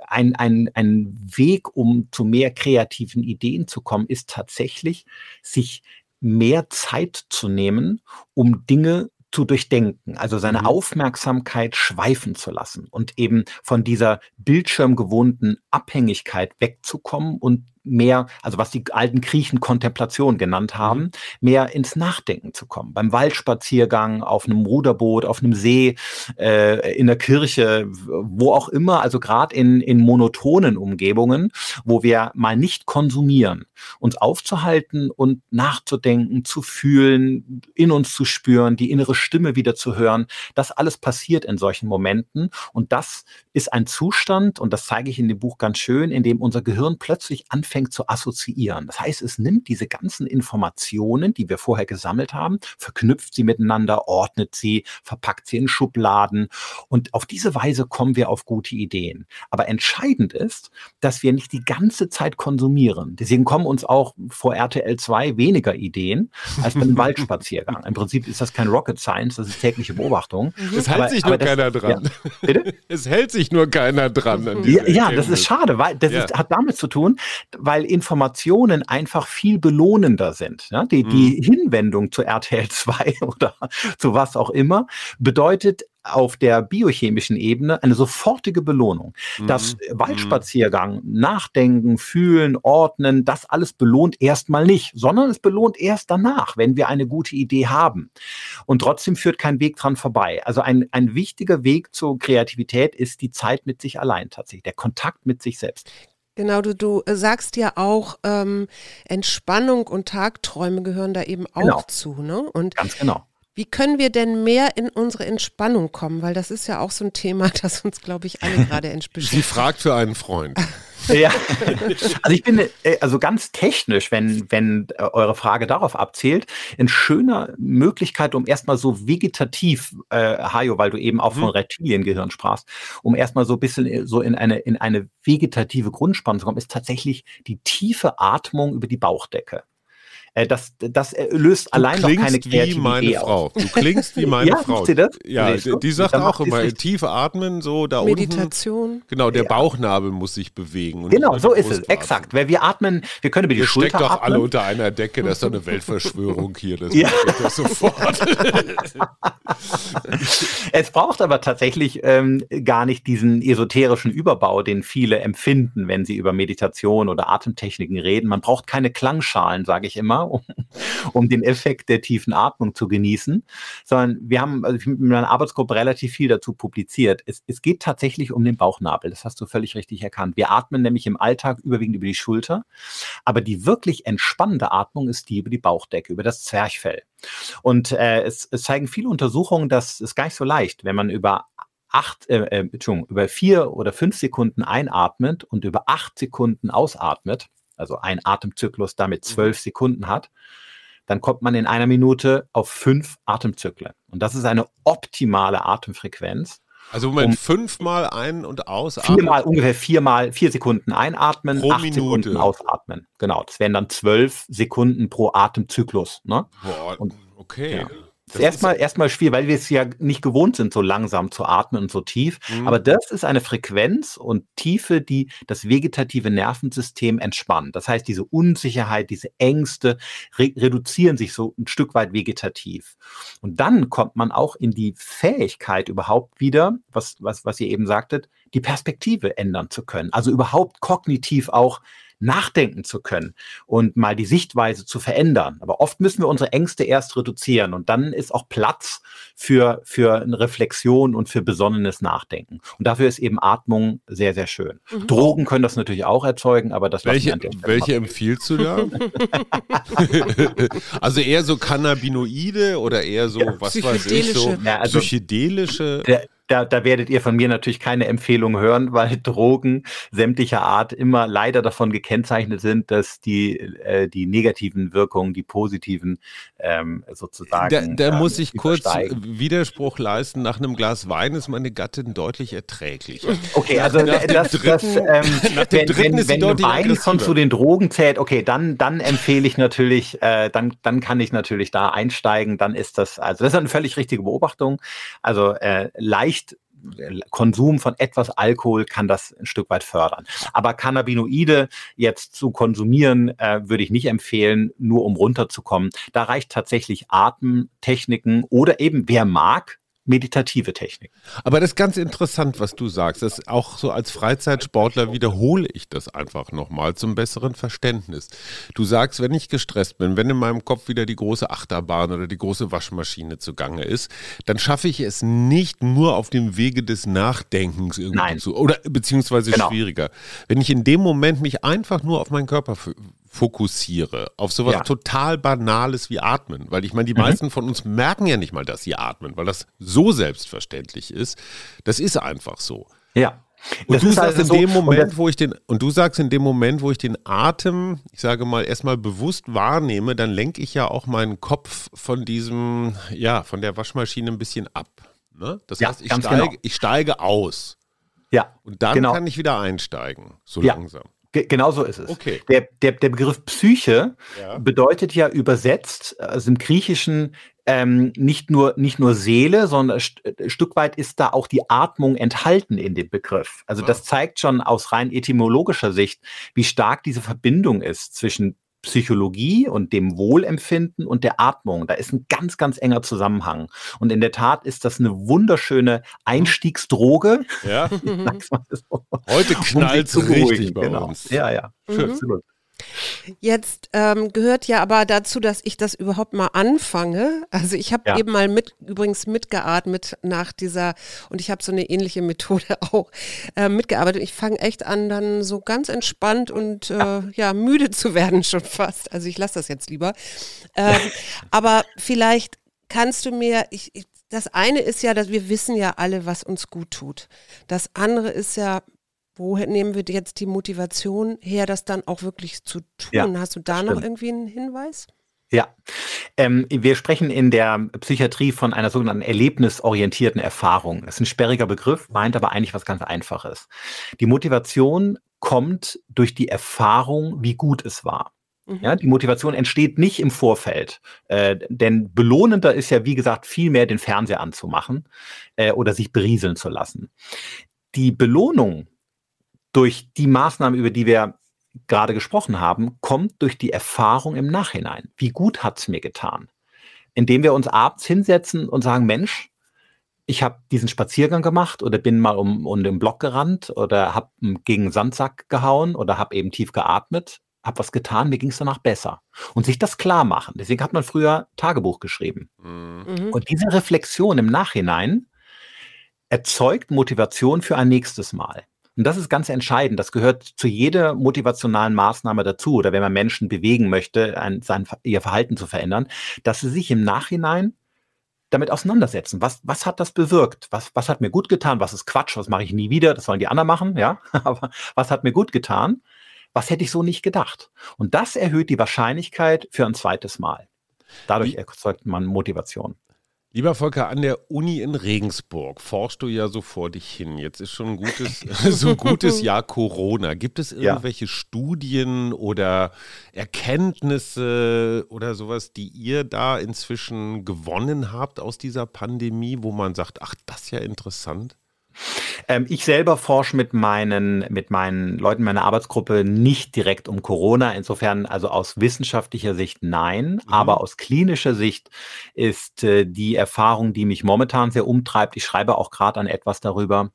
ein, ein, ein Weg, um zu mehr kreativen Ideen zu kommen, ist tatsächlich, sich mehr Zeit zu nehmen, um Dinge zu durchdenken, also seine mhm. Aufmerksamkeit schweifen zu lassen und eben von dieser bildschirmgewohnten Abhängigkeit wegzukommen und mehr, also was die alten Griechen Kontemplation genannt haben, mhm. mehr ins Nachdenken zu kommen. Beim Waldspaziergang, auf einem Ruderboot, auf einem See, äh, in der Kirche, wo auch immer, also gerade in, in monotonen Umgebungen, wo wir mal nicht konsumieren, uns aufzuhalten und nachzudenken, zu fühlen, in uns zu spüren, die innere Stimme wieder zu hören. Das alles passiert in solchen Momenten und das ist ein Zustand, und das zeige ich in dem Buch ganz schön, in dem unser Gehirn plötzlich anfängt zu assoziieren. Das heißt, es nimmt diese ganzen Informationen, die wir vorher gesammelt haben, verknüpft sie miteinander, ordnet sie, verpackt sie in Schubladen und auf diese Weise kommen wir auf gute Ideen. Aber entscheidend ist, dass wir nicht die ganze Zeit konsumieren. Deswegen kommen uns auch vor RTL 2 weniger Ideen als beim (laughs) Waldspaziergang. Im Prinzip ist das kein Rocket Science, das ist tägliche Beobachtung. Es hält aber, sich nur keiner das, dran. Ja. Bitte? (laughs) Es hält sich nur keiner dran. ja, ja das ist schade, weil das ja. ist, hat damit zu tun, weil Informationen einfach viel belohnender sind. Ja? Die, mhm. die Hinwendung zu RTL 2 (laughs) oder zu was auch immer bedeutet auf der biochemischen Ebene eine sofortige Belohnung. Mhm. Das Waldspaziergang, Nachdenken, Fühlen, Ordnen, das alles belohnt erstmal nicht, sondern es belohnt erst danach, wenn wir eine gute Idee haben. Und trotzdem führt kein Weg dran vorbei. Also ein, ein wichtiger Weg zur Kreativität ist die Zeit mit sich allein tatsächlich, der Kontakt mit sich selbst. Genau, du, du sagst ja auch, ähm, Entspannung und Tagträume gehören da eben auch genau. zu, ne? Und Ganz genau. Wie können wir denn mehr in unsere Entspannung kommen? Weil das ist ja auch so ein Thema, (laughs) das uns, glaube ich, alle gerade beschäftigt. Sie fragt für einen Freund. (laughs) ja, also ich bin äh, also ganz technisch, wenn, wenn äh, eure Frage darauf abzielt, eine schöne Möglichkeit, um erstmal so vegetativ, äh, Hajo, weil du eben auch mhm. von Reptiliengehirn sprachst, um erstmal so ein bisschen äh, so in eine, in eine vegetative Grundspannung zu kommen, ist tatsächlich die tiefe Atmung über die Bauchdecke. Äh, das, das löst du allein noch keine Kreativität wie meine Frau. Du klingst wie (laughs) meine ja, Frau. Sie das? Ja, die, die sagt auch immer, tief atmen, so da Meditation. unten. Meditation. Genau, der ja. Bauchnabel muss sich bewegen. genau, so ist es, exakt. Weil wir atmen, wir können über die Ihr Schulter steckt doch atmen. alle unter einer Decke, das ist doch eine (laughs) Weltverschwörung hier. Das ja. das sofort. (laughs) es braucht aber tatsächlich ähm, gar nicht diesen esoterischen Überbau, den viele empfinden, wenn sie über Meditation oder Atemtechniken reden. Man braucht keine Klangschalen, sage ich immer, um, um den Effekt der tiefen Atmung zu genießen, sondern wir haben also mit meiner Arbeitsgruppe relativ viel dazu publiziert. Es, es geht tatsächlich um den Bauchnabel, das hast du völlig richtig erkannt. Wir atmen nämlich im Alltag überwiegend über die Schulter, aber die wirklich entspannende Atmung ist die über die Bauchdecke, über das Zwerchfell. Und äh, es, es zeigen viele Untersuchungen, dass es gar nicht so leicht, wenn man über acht, äh, äh, Entschuldigung, über vier oder fünf Sekunden einatmet und über acht Sekunden ausatmet, also ein Atemzyklus damit mhm. zwölf Sekunden hat, dann kommt man in einer Minute auf fünf Atemzyklen. Und das ist eine optimale Atemfrequenz. Also Moment, um fünfmal ein- und ausatmen? Viermal, ungefähr viermal, vier Sekunden einatmen, pro acht Minute. Sekunden ausatmen. Genau, das wären dann zwölf Sekunden pro Atemzyklus. Ne? Boah, und, okay. Ja. Das ist erstmal, erstmal schwierig, weil wir es ja nicht gewohnt sind, so langsam zu atmen und so tief. Mhm. Aber das ist eine Frequenz und Tiefe, die das vegetative Nervensystem entspannt. Das heißt, diese Unsicherheit, diese Ängste re reduzieren sich so ein Stück weit vegetativ. Und dann kommt man auch in die Fähigkeit überhaupt wieder, was, was, was ihr eben sagtet, die Perspektive ändern zu können. Also überhaupt kognitiv auch nachdenken zu können und mal die Sichtweise zu verändern. Aber oft müssen wir unsere Ängste erst reduzieren und dann ist auch Platz für, für eine Reflexion und für besonnenes Nachdenken. Und dafür ist eben Atmung sehr, sehr schön. Mhm. Drogen können das natürlich auch erzeugen, aber das Welche, welche empfiehlst du da? (laughs) (laughs) also eher so Cannabinoide oder eher so, ja, was weiß ich, so ja, also psychedelische? Der, da, da werdet ihr von mir natürlich keine Empfehlung hören, (laughs) weil Drogen sämtlicher Art immer leider davon gekennzeichnet sind, dass die, äh, die negativen Wirkungen, die positiven ähm, sozusagen. Da, da ähm, muss ich kurz Widerspruch leisten. Nach einem Glas Wein ist meine Gattin deutlich erträglicher. Okay, also nach das, dritten, das ähm, (laughs) wenn, wenn, wenn Wein schon zu den Drogen zählt, okay, dann, dann empfehle ich natürlich, äh, dann, dann kann ich natürlich da einsteigen. Dann ist das, also das ist eine völlig richtige Beobachtung. Also äh, leicht nicht Konsum von etwas Alkohol kann das ein Stück weit fördern. Aber Cannabinoide jetzt zu konsumieren, äh, würde ich nicht empfehlen, nur um runterzukommen. Da reicht tatsächlich Atemtechniken oder eben, wer mag, meditative Technik. Aber das ist ganz interessant, was du sagst. Das auch so als Freizeitsportler wiederhole ich das einfach nochmal zum besseren Verständnis. Du sagst, wenn ich gestresst bin, wenn in meinem Kopf wieder die große Achterbahn oder die große Waschmaschine zugange ist, dann schaffe ich es nicht nur auf dem Wege des Nachdenkens irgendwie Nein. zu, oder beziehungsweise genau. schwieriger. Wenn ich in dem Moment mich einfach nur auf meinen Körper fokussiere, auf sowas ja. total Banales wie Atmen. Weil ich meine, die mhm. meisten von uns merken ja nicht mal, dass sie atmen, weil das so selbstverständlich ist. Das ist einfach so. Ja. Und du sagst also in so, dem Moment, wo ich den, und du sagst in dem Moment, wo ich den Atem, ich sage mal, erstmal bewusst wahrnehme, dann lenke ich ja auch meinen Kopf von diesem, ja, von der Waschmaschine ein bisschen ab. Ne? Das ja, heißt, ich steige, genau. ich steige aus. Ja. Und dann genau. kann ich wieder einsteigen, so ja. langsam. Genau so ist es. Okay. Der, der, der Begriff Psyche ja. bedeutet ja übersetzt, also im Griechischen, ähm, nicht, nur, nicht nur Seele, sondern ein Stück weit ist da auch die Atmung enthalten in dem Begriff. Also das zeigt schon aus rein etymologischer Sicht, wie stark diese Verbindung ist zwischen Psychologie und dem Wohlempfinden und der Atmung. Da ist ein ganz, ganz enger Zusammenhang. Und in der Tat ist das eine wunderschöne Einstiegsdroge. Ja. (laughs) Heute knallt es um richtig bei genau. uns. Ja, ja. Schön. Mhm. Jetzt ähm, gehört ja aber dazu, dass ich das überhaupt mal anfange. Also ich habe ja. eben mal mit, übrigens mitgeatmet nach dieser, und ich habe so eine ähnliche Methode (laughs) auch äh, mitgearbeitet. Ich fange echt an, dann so ganz entspannt und äh, ja, müde zu werden schon fast. Also ich lasse das jetzt lieber. Ähm, aber vielleicht kannst du mir, ich, ich, das eine ist ja, dass wir wissen ja alle, was uns gut tut. Das andere ist ja, Woher nehmen wir jetzt die Motivation her, das dann auch wirklich zu tun? Ja, Hast du da noch irgendwie einen Hinweis? Ja, ähm, wir sprechen in der Psychiatrie von einer sogenannten erlebnisorientierten Erfahrung. Das ist ein sperriger Begriff, meint aber eigentlich was ganz Einfaches. Die Motivation kommt durch die Erfahrung, wie gut es war. Mhm. Ja, die Motivation entsteht nicht im Vorfeld, äh, denn belohnender ist ja, wie gesagt, viel mehr den Fernseher anzumachen äh, oder sich berieseln zu lassen. Die Belohnung durch die Maßnahmen, über die wir gerade gesprochen haben, kommt durch die Erfahrung im Nachhinein. Wie gut hat es mir getan? Indem wir uns abends hinsetzen und sagen, Mensch, ich habe diesen Spaziergang gemacht oder bin mal um, um den Block gerannt oder habe gegen einen Sandsack gehauen oder habe eben tief geatmet, habe was getan, mir ging es danach besser. Und sich das klar machen. Deswegen hat man früher Tagebuch geschrieben. Mhm. Und diese Reflexion im Nachhinein erzeugt Motivation für ein nächstes Mal. Und das ist ganz entscheidend. Das gehört zu jeder motivationalen Maßnahme dazu oder wenn man Menschen bewegen möchte, ein, sein, ihr Verhalten zu verändern, dass sie sich im Nachhinein damit auseinandersetzen. Was, was hat das bewirkt? Was, was hat mir gut getan? Was ist Quatsch? Was mache ich nie wieder? Das sollen die anderen machen, ja. (laughs) Aber was hat mir gut getan? Was hätte ich so nicht gedacht? Und das erhöht die Wahrscheinlichkeit für ein zweites Mal. Dadurch erzeugt man Motivation. Lieber Volker, an der Uni in Regensburg forschst du ja so vor dich hin. Jetzt ist schon ein gutes, (laughs) (laughs) so ein gutes Jahr Corona. Gibt es irgendwelche ja. Studien oder Erkenntnisse oder sowas, die ihr da inzwischen gewonnen habt aus dieser Pandemie, wo man sagt, ach, das ist ja interessant? Ähm, ich selber forsche mit meinen, mit meinen Leuten meiner Arbeitsgruppe nicht direkt um Corona. Insofern, also aus wissenschaftlicher Sicht nein, mhm. aber aus klinischer Sicht ist äh, die Erfahrung, die mich momentan sehr umtreibt. Ich schreibe auch gerade an etwas darüber.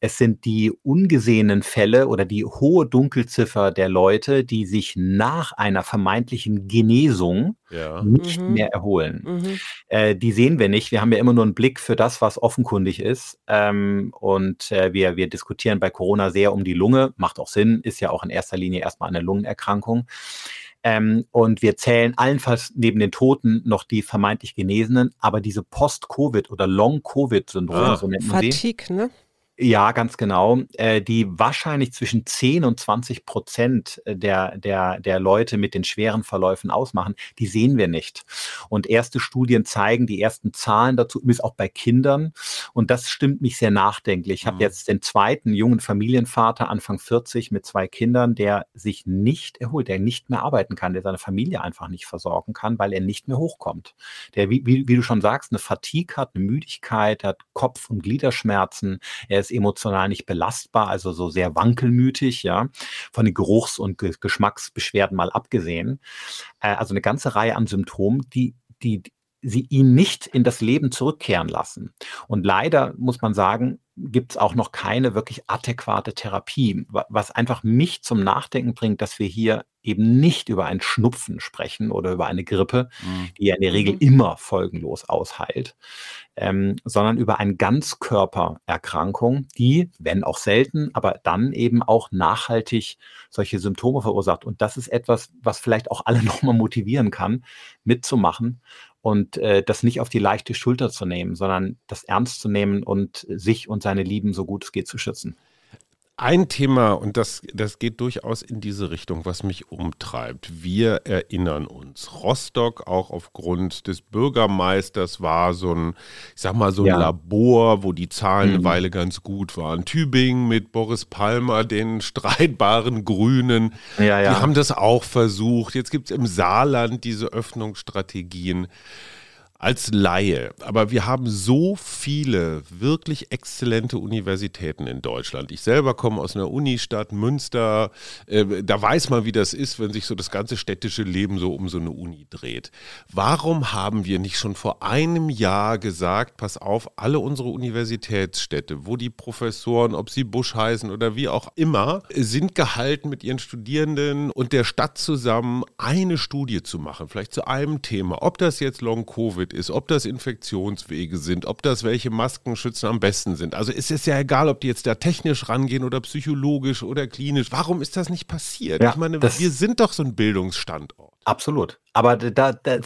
Es sind die ungesehenen Fälle oder die hohe Dunkelziffer der Leute, die sich nach einer vermeintlichen Genesung ja. nicht mhm. mehr erholen. Mhm. Äh, die sehen wir nicht. Wir haben ja immer nur einen Blick für das, was offenkundig ist. Ähm, und äh, wir, wir diskutieren bei Corona sehr um die Lunge. Macht auch Sinn, ist ja auch in erster Linie erstmal eine Lungenerkrankung. Ähm, und wir zählen allenfalls neben den Toten noch die vermeintlich Genesenen, aber diese Post-Covid oder Long-Covid-Syndrome, ah, so nennt man Fatigue, sie. ne? Ja, ganz genau. Äh, die wahrscheinlich zwischen 10 und 20 Prozent der, der, der Leute mit den schweren Verläufen ausmachen, die sehen wir nicht. Und erste Studien zeigen die ersten Zahlen dazu, übrigens auch bei Kindern. Und das stimmt mich sehr nachdenklich. Ich mhm. habe jetzt den zweiten jungen Familienvater, Anfang 40, mit zwei Kindern, der sich nicht erholt, der nicht mehr arbeiten kann, der seine Familie einfach nicht versorgen kann, weil er nicht mehr hochkommt. Der, wie, wie, wie du schon sagst, eine Fatigue hat, eine Müdigkeit, hat Kopf- und Gliederschmerzen. Er ist emotional nicht belastbar, also so sehr wankelmütig, ja, von den Geruchs- und Geschmacksbeschwerden mal abgesehen. Äh, also eine ganze Reihe an Symptomen, die, die sie ihn nicht in das Leben zurückkehren lassen. Und leider muss man sagen, gibt es auch noch keine wirklich adäquate Therapie, was einfach mich zum Nachdenken bringt, dass wir hier eben nicht über ein Schnupfen sprechen oder über eine Grippe, mhm. die ja in der Regel mhm. immer folgenlos ausheilt, ähm, sondern über eine Ganzkörpererkrankung, die, wenn auch selten, aber dann eben auch nachhaltig solche Symptome verursacht. Und das ist etwas, was vielleicht auch alle (laughs) nochmal motivieren kann, mitzumachen und äh, das nicht auf die leichte Schulter zu nehmen, sondern das ernst zu nehmen und sich und seine Lieben so gut es geht zu schützen. Ein Thema, und das, das geht durchaus in diese Richtung, was mich umtreibt. Wir erinnern uns, Rostock auch aufgrund des Bürgermeisters war so ein, ich sag mal, so ein ja. Labor, wo die Zahlen mhm. eine Weile ganz gut waren. Tübingen mit Boris Palmer, den streitbaren Grünen, ja, ja. die haben das auch versucht. Jetzt gibt es im Saarland diese Öffnungsstrategien als Laie, aber wir haben so viele wirklich exzellente Universitäten in Deutschland. Ich selber komme aus einer Unistadt, Münster. Äh, da weiß man, wie das ist, wenn sich so das ganze städtische Leben so um so eine Uni dreht. Warum haben wir nicht schon vor einem Jahr gesagt, pass auf, alle unsere Universitätsstädte, wo die Professoren, ob sie Busch heißen oder wie auch immer, sind gehalten, mit ihren Studierenden und der Stadt zusammen eine Studie zu machen, vielleicht zu einem Thema, ob das jetzt Long-Covid Covid ist, ob das Infektionswege sind, ob das welche Maskenschützen am besten sind. Also es ist ja egal, ob die jetzt da technisch rangehen oder psychologisch oder klinisch. Warum ist das nicht passiert? Ja, ich meine, wir sind doch so ein Bildungsstandort. Absolut. Aber da, da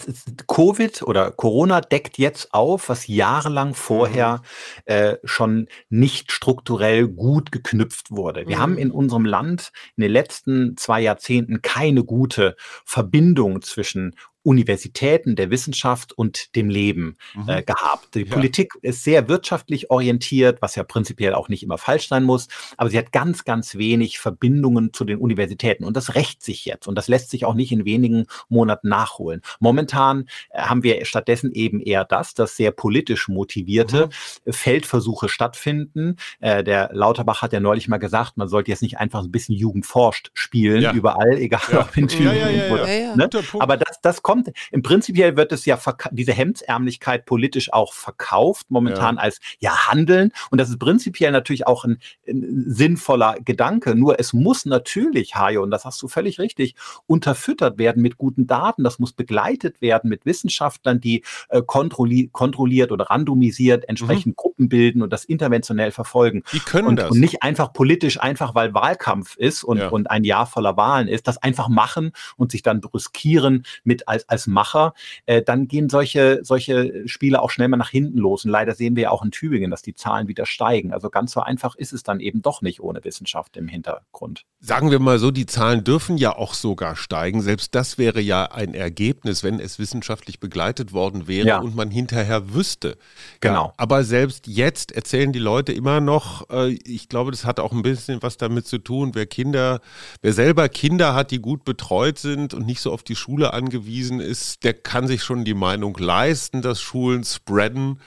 Covid oder Corona deckt jetzt auf, was jahrelang vorher mhm. äh, schon nicht strukturell gut geknüpft wurde. Wir mhm. haben in unserem Land in den letzten zwei Jahrzehnten keine gute Verbindung zwischen Universitäten, der Wissenschaft und dem Leben mhm. äh, gehabt. Die ja. Politik ist sehr wirtschaftlich orientiert, was ja prinzipiell auch nicht immer falsch sein muss, aber sie hat ganz, ganz wenig Verbindungen zu den Universitäten und das rächt sich jetzt und das lässt sich auch nicht in wenigen Monaten nachholen. Momentan äh, haben wir stattdessen eben eher das, dass sehr politisch motivierte mhm. Feldversuche stattfinden. Äh, der Lauterbach hat ja neulich mal gesagt, man sollte jetzt nicht einfach ein bisschen Jugend forscht spielen, ja. überall, egal ja. ob in Tübingen oder. Ne? Aber das, das kommt kommt. Im Prinzipiell wird es ja diese Hemdsärmlichkeit politisch auch verkauft, momentan ja. als ja Handeln. Und das ist prinzipiell natürlich auch ein, ein, sinnvoller Gedanke. Nur es muss natürlich, Hajo, und das hast du völlig richtig, unterfüttert werden mit guten Daten. Das muss begleitet werden mit Wissenschaftlern, die äh, kontrolli kontrolliert oder randomisiert entsprechend mhm. Gruppen bilden und das interventionell verfolgen. Die können und, das. Und nicht einfach politisch, einfach weil Wahlkampf ist und, ja. und ein Jahr voller Wahlen ist, das einfach machen und sich dann brüskieren mit als, als Macher, äh, dann gehen solche, solche Spiele auch schnell mal nach hinten los. Und leider sehen wir ja auch in Tübingen, dass die Zahlen wieder steigen. Also ganz so einfach ist es dann eben doch nicht ohne Wissenschaft im Hintergrund. Sagen wir mal so, die Zahlen dürfen ja auch sogar steigen. Selbst das wäre ja ein Ergebnis, wenn es wissenschaftlich begleitet worden wäre ja. und man hinterher wüsste. Genau. Ja, aber selbst jetzt erzählen die Leute immer noch, äh, ich glaube, das hat auch ein bisschen was damit zu tun, wer Kinder, wer selber Kinder hat, die gut betreut sind und nicht so auf die Schule angewiesen ist, der kann sich schon die Meinung leisten, dass Schulen spreaden.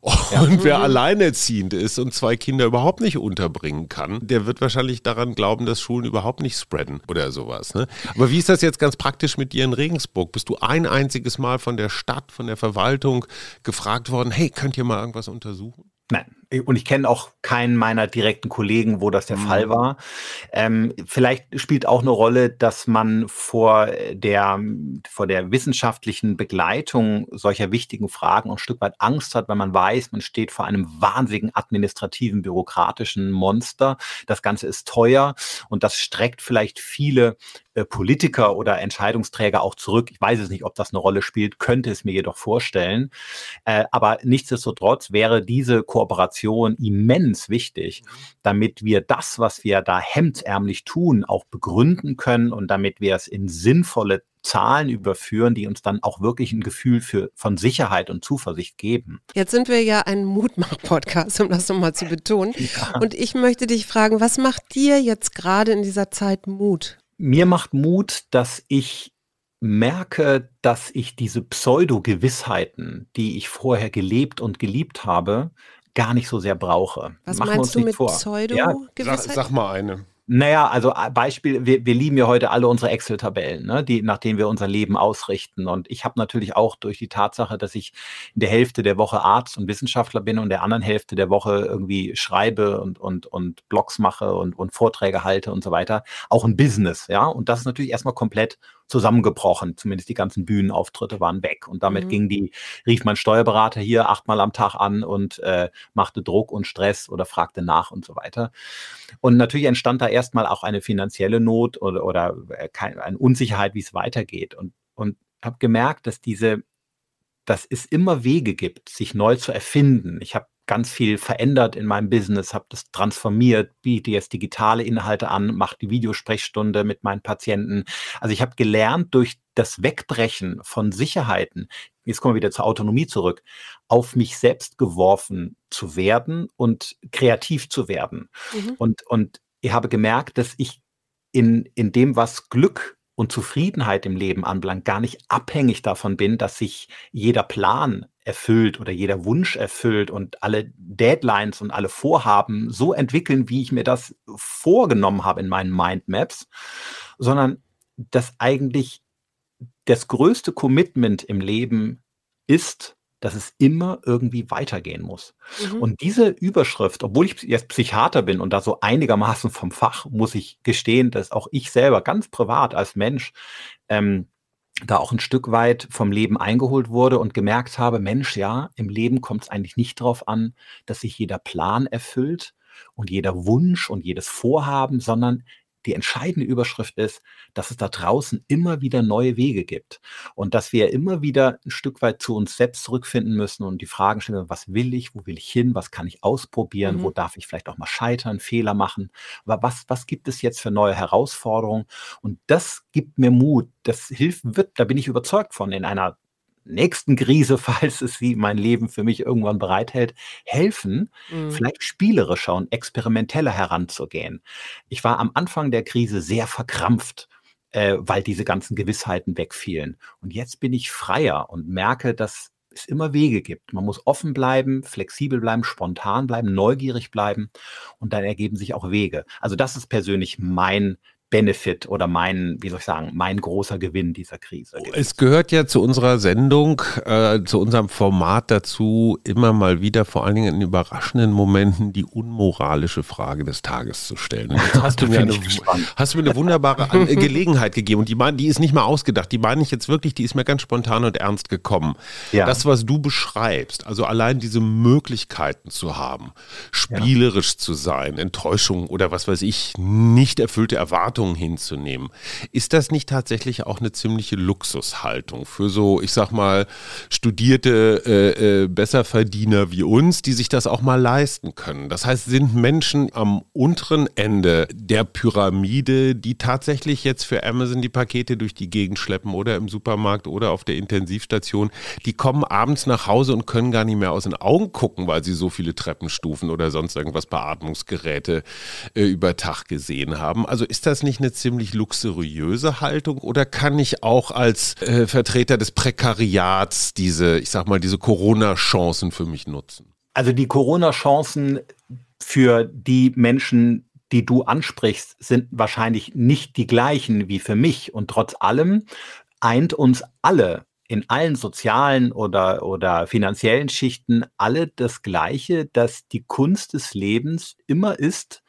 Und ja. wer mhm. alleinerziehend ist und zwei Kinder überhaupt nicht unterbringen kann, der wird wahrscheinlich daran glauben, dass Schulen überhaupt nicht spreaden oder sowas. Ne? Aber wie ist das jetzt ganz praktisch mit dir in Regensburg? Bist du ein einziges Mal von der Stadt, von der Verwaltung gefragt worden, hey, könnt ihr mal irgendwas untersuchen? Nein, und ich kenne auch keinen meiner direkten Kollegen, wo das der mhm. Fall war. Ähm, vielleicht spielt auch eine Rolle, dass man vor der, vor der wissenschaftlichen Begleitung solcher wichtigen Fragen ein Stück weit Angst hat, wenn man weiß, man steht vor einem wahnsinnigen administrativen, bürokratischen Monster. Das Ganze ist teuer und das streckt vielleicht viele äh, Politiker oder Entscheidungsträger auch zurück. Ich weiß es nicht, ob das eine Rolle spielt, könnte es mir jedoch vorstellen. Äh, aber nichtsdestotrotz wäre diese Kooperation immens wichtig, mhm. damit wir das, was wir da hemdsärmlich tun, auch begründen können und damit wir es in sinnvolle Zahlen überführen, die uns dann auch wirklich ein Gefühl für, von Sicherheit und Zuversicht geben. Jetzt sind wir ja ein Mutmach-Podcast, um das nochmal zu betonen. Ja. Und ich möchte dich fragen, was macht dir jetzt gerade in dieser Zeit Mut? Mir macht Mut, dass ich merke, dass ich diese Pseudo-Gewissheiten, die ich vorher gelebt und geliebt habe, gar nicht so sehr brauche. Was Machen meinst du mit Pseudo-Gewissheit? Ja, sag, sag, mal eine. Naja, also äh, Beispiel, wir, wir lieben ja heute alle unsere Excel-Tabellen, ne, die, nach denen wir unser Leben ausrichten. Und ich habe natürlich auch durch die Tatsache, dass ich in der Hälfte der Woche Arzt und Wissenschaftler bin und der anderen Hälfte der Woche irgendwie schreibe und, und, und Blogs mache und, und Vorträge halte und so weiter, auch ein Business, ja. Und das ist natürlich erstmal komplett zusammengebrochen. Zumindest die ganzen Bühnenauftritte waren weg. Und damit mhm. ging die, rief mein Steuerberater hier achtmal am Tag an und äh, machte Druck und Stress oder fragte nach und so weiter. Und natürlich entstand da erstmal auch eine finanzielle Not oder, oder äh, eine Unsicherheit, wie es weitergeht. Und, und habe gemerkt, dass diese, dass es immer Wege gibt, sich neu zu erfinden. Ich habe ganz viel verändert in meinem Business, habe das transformiert, biete jetzt digitale Inhalte an, mache die Videosprechstunde mit meinen Patienten. Also ich habe gelernt, durch das Wegbrechen von Sicherheiten, jetzt kommen wir wieder zur Autonomie zurück, auf mich selbst geworfen zu werden und kreativ zu werden. Mhm. Und, und ich habe gemerkt, dass ich in, in dem, was Glück und Zufriedenheit im Leben anbelangt, gar nicht abhängig davon bin, dass sich jeder Plan erfüllt oder jeder Wunsch erfüllt und alle Deadlines und alle Vorhaben so entwickeln, wie ich mir das vorgenommen habe in meinen Mindmaps, sondern dass eigentlich das größte Commitment im Leben ist, dass es immer irgendwie weitergehen muss. Mhm. Und diese Überschrift, obwohl ich jetzt Psychiater bin und da so einigermaßen vom Fach, muss ich gestehen, dass auch ich selber ganz privat als Mensch ähm, da auch ein Stück weit vom Leben eingeholt wurde und gemerkt habe, Mensch, ja, im Leben kommt es eigentlich nicht darauf an, dass sich jeder Plan erfüllt und jeder Wunsch und jedes Vorhaben, sondern die entscheidende Überschrift ist, dass es da draußen immer wieder neue Wege gibt. Und dass wir immer wieder ein Stück weit zu uns selbst zurückfinden müssen und die Fragen stellen, was will ich, wo will ich hin, was kann ich ausprobieren, mhm. wo darf ich vielleicht auch mal scheitern, Fehler machen, aber was, was gibt es jetzt für neue Herausforderungen? Und das gibt mir Mut, das hilft, wird, da bin ich überzeugt von, in einer nächsten Krise, (laughs) falls es sie mein Leben für mich irgendwann bereithält, helfen, mhm. vielleicht spielerischer und experimenteller heranzugehen. Ich war am Anfang der Krise sehr verkrampft, äh, weil diese ganzen Gewissheiten wegfielen. Und jetzt bin ich freier und merke, dass es immer Wege gibt. Man muss offen bleiben, flexibel bleiben, spontan bleiben, neugierig bleiben und dann ergeben sich auch Wege. Also das ist persönlich mein Benefit oder mein, wie soll ich sagen, mein großer Gewinn dieser Krise. Gewesen. Es gehört ja zu unserer Sendung, äh, zu unserem Format dazu, immer mal wieder, vor allen Dingen in überraschenden Momenten, die unmoralische Frage des Tages zu stellen. Und jetzt (laughs) hast, du mir eine, hast du mir eine wunderbare (laughs) An Gelegenheit gegeben und die, mein, die ist nicht mal ausgedacht, die meine ich jetzt wirklich, die ist mir ganz spontan und ernst gekommen. Ja. Das, was du beschreibst, also allein diese Möglichkeiten zu haben, spielerisch ja. zu sein, Enttäuschung oder was weiß ich, nicht erfüllte Erwartungen, Haltung hinzunehmen. Ist das nicht tatsächlich auch eine ziemliche Luxushaltung für so, ich sag mal, studierte äh, äh, Besserverdiener wie uns, die sich das auch mal leisten können? Das heißt, sind Menschen am unteren Ende der Pyramide, die tatsächlich jetzt für Amazon die Pakete durch die Gegend schleppen oder im Supermarkt oder auf der Intensivstation, die kommen abends nach Hause und können gar nicht mehr aus den Augen gucken, weil sie so viele Treppenstufen oder sonst irgendwas Beatmungsgeräte äh, über Tag gesehen haben. Also ist das nicht eine ziemlich luxuriöse Haltung oder kann ich auch als äh, Vertreter des Prekariats diese, ich sag mal, diese Corona-Chancen für mich nutzen? Also die Corona-Chancen für die Menschen, die du ansprichst, sind wahrscheinlich nicht die gleichen wie für mich. Und trotz allem eint uns alle in allen sozialen oder, oder finanziellen Schichten alle das Gleiche, dass die Kunst des Lebens immer ist,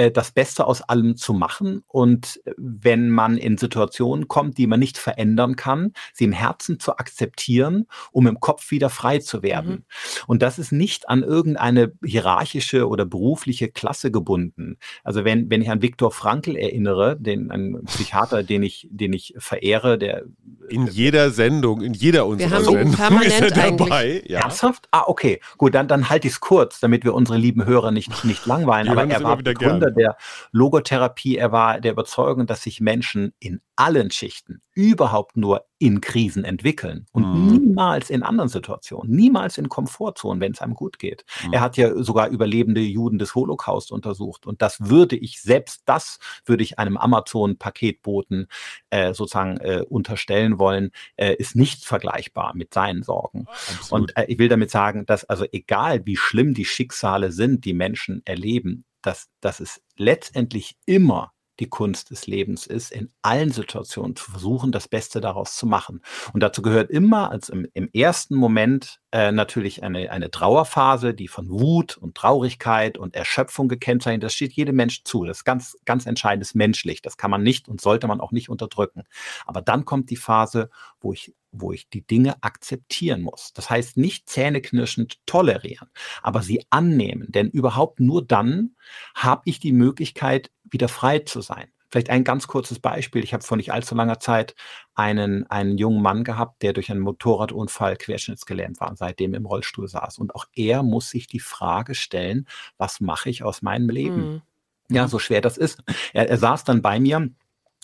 äh, das Beste aus allem zu machen und äh, wenn man in Situationen kommt, die man nicht verändern kann, sie im Herzen zu akzeptieren, um im Kopf wieder frei zu werden. Mhm. Und das ist nicht an irgendeine hierarchische oder berufliche Klasse gebunden. Also wenn, wenn ich an Viktor Frankl erinnere, den, einen Psychiater, (laughs) den ich, den ich verehre, der in jeder Sendung, in jeder unserer Sendungen (laughs) ist er dabei. Ja. Ernsthaft? Ah, okay. Gut, dann, dann halte ich es kurz, damit wir unsere lieben Hörer nicht, nicht langweilen. Aber er war Begründer gern. Der Logotherapie. Er war der Überzeugung, dass sich Menschen in allen Schichten überhaupt nur in Krisen entwickeln und mhm. niemals in anderen Situationen, niemals in Komfortzonen, wenn es einem gut geht. Mhm. Er hat ja sogar überlebende Juden des Holocaust untersucht und das würde ich, selbst das würde ich einem Amazon-Paketboten äh, sozusagen äh, unterstellen wollen, äh, ist nicht vergleichbar mit seinen Sorgen. Absolut. Und äh, ich will damit sagen, dass also egal wie schlimm die Schicksale sind, die Menschen erleben, dass, dass es letztendlich immer die Kunst des Lebens ist, in allen Situationen zu versuchen, das Beste daraus zu machen. Und dazu gehört immer, als im, im ersten Moment äh, natürlich eine, eine Trauerphase, die von Wut und Traurigkeit und Erschöpfung gekennzeichnet. Das steht jedem Mensch zu. Das ist ganz, ganz ist menschlich. Das kann man nicht und sollte man auch nicht unterdrücken. Aber dann kommt die Phase, wo ich wo ich die Dinge akzeptieren muss. Das heißt nicht zähneknirschend tolerieren, aber sie annehmen. Denn überhaupt nur dann habe ich die Möglichkeit, wieder frei zu sein. Vielleicht ein ganz kurzes Beispiel. Ich habe vor nicht allzu langer Zeit einen, einen jungen Mann gehabt, der durch einen Motorradunfall querschnittsgelähmt war und seitdem im Rollstuhl saß. Und auch er muss sich die Frage stellen, was mache ich aus meinem Leben? Mhm. Ja, so schwer das ist. Er, er saß dann bei mir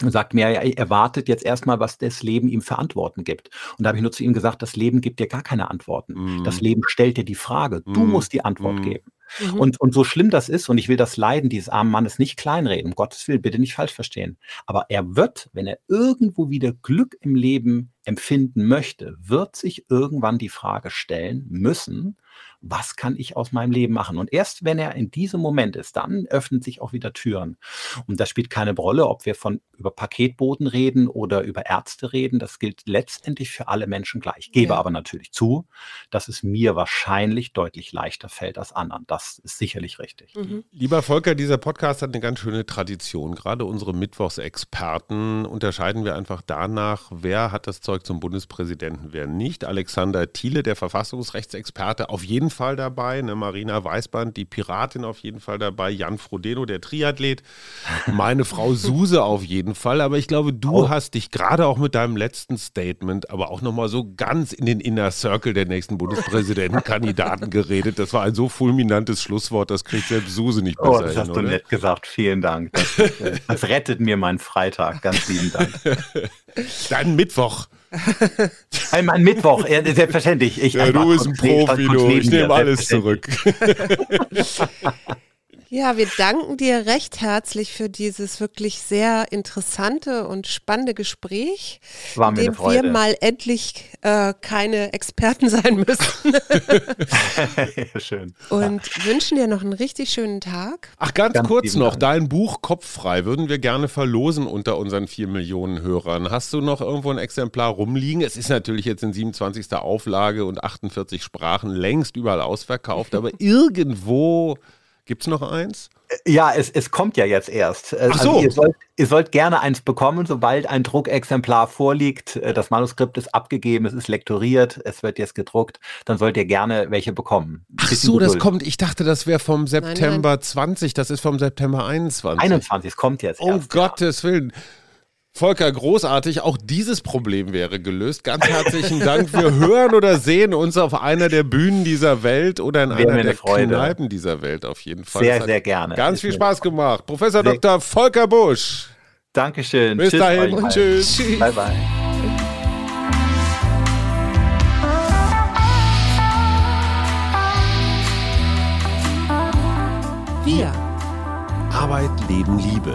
und sagt mir, er wartet jetzt erstmal, was das Leben ihm für Antworten gibt. Und da habe ich nur zu ihm gesagt, das Leben gibt dir gar keine Antworten. Mm. Das Leben stellt dir die Frage. Du mm. musst die Antwort mm. geben. Mhm. Und, und so schlimm das ist, und ich will das Leiden dieses armen Mannes nicht kleinreden, um Gottes Willen, bitte nicht falsch verstehen. Aber er wird, wenn er irgendwo wieder Glück im Leben empfinden möchte, wird sich irgendwann die Frage stellen müssen, was kann ich aus meinem Leben machen? Und erst wenn er in diesem Moment ist, dann öffnen sich auch wieder Türen. Und das spielt keine Rolle, ob wir von über Paketboten reden oder über Ärzte reden. Das gilt letztendlich für alle Menschen gleich. Gebe ja. aber natürlich zu, dass es mir wahrscheinlich deutlich leichter fällt als anderen. Das ist sicherlich richtig. Mhm. Lieber Volker, dieser Podcast hat eine ganz schöne Tradition. Gerade unsere Mittwochsexperten unterscheiden wir einfach danach, wer hat das Zeug zum Bundespräsidenten, wer nicht. Alexander Thiele, der Verfassungsrechtsexperte, auf jeden Fall dabei, ne, Marina Weißband, die Piratin auf jeden Fall dabei, Jan Frodeno, der Triathlet, meine Frau Suse auf jeden Fall. Aber ich glaube, du oh. hast dich gerade auch mit deinem letzten Statement, aber auch nochmal so ganz in den Inner Circle der nächsten Bundespräsidentenkandidaten geredet. Das war ein so fulminantes Schlusswort, das kriegt selbst Suse nicht besser oh, das hast hin, du oder? nett gesagt. Vielen Dank. Das, äh, das rettet mir meinen Freitag. Ganz lieben Dank. (laughs) Dann Mittwoch. Einmal Mittwoch, selbstverständlich. Ich, ja, du bist ein Profi, du. Ich nehme alles zurück. (laughs) Ja, wir danken dir recht herzlich für dieses wirklich sehr interessante und spannende Gespräch, War mir in dem wir mal endlich äh, keine Experten (laughs) sein müssen. (laughs) Schön. Und ja. wünschen dir noch einen richtig schönen Tag. Ach, ganz, ganz kurz noch, Dank. dein Buch Kopffrei würden wir gerne verlosen unter unseren vier Millionen Hörern. Hast du noch irgendwo ein Exemplar rumliegen? Es ist natürlich jetzt in 27. Auflage und 48 Sprachen längst überall ausverkauft, aber (laughs) irgendwo Gibt es noch eins? Ja, es, es kommt ja jetzt erst. Äh, Ach also so. Also ihr, sollt, ihr sollt gerne eins bekommen, sobald ein Druckexemplar vorliegt. Äh, das Manuskript ist abgegeben, es ist lektoriert, es wird jetzt gedruckt. Dann sollt ihr gerne welche bekommen. Ach so, das kommt. Ich dachte, das wäre vom September nein, nein. 20. Das ist vom September 21. 21, es kommt jetzt. Oh erst, Gottes ja. Willen. Volker, großartig. Auch dieses Problem wäre gelöst. Ganz herzlichen Dank. Wir hören oder sehen uns auf einer der Bühnen dieser Welt oder in Wäre einer der Freude. Kneipen dieser Welt auf jeden Fall. Sehr, sehr gerne. Ganz viel Spaß gemacht. Professor sehr Dr. Volker Busch. Dankeschön. Bis tschüss dahin und tschüss. tschüss. Bye, bye. Wir. Arbeit, Leben, Liebe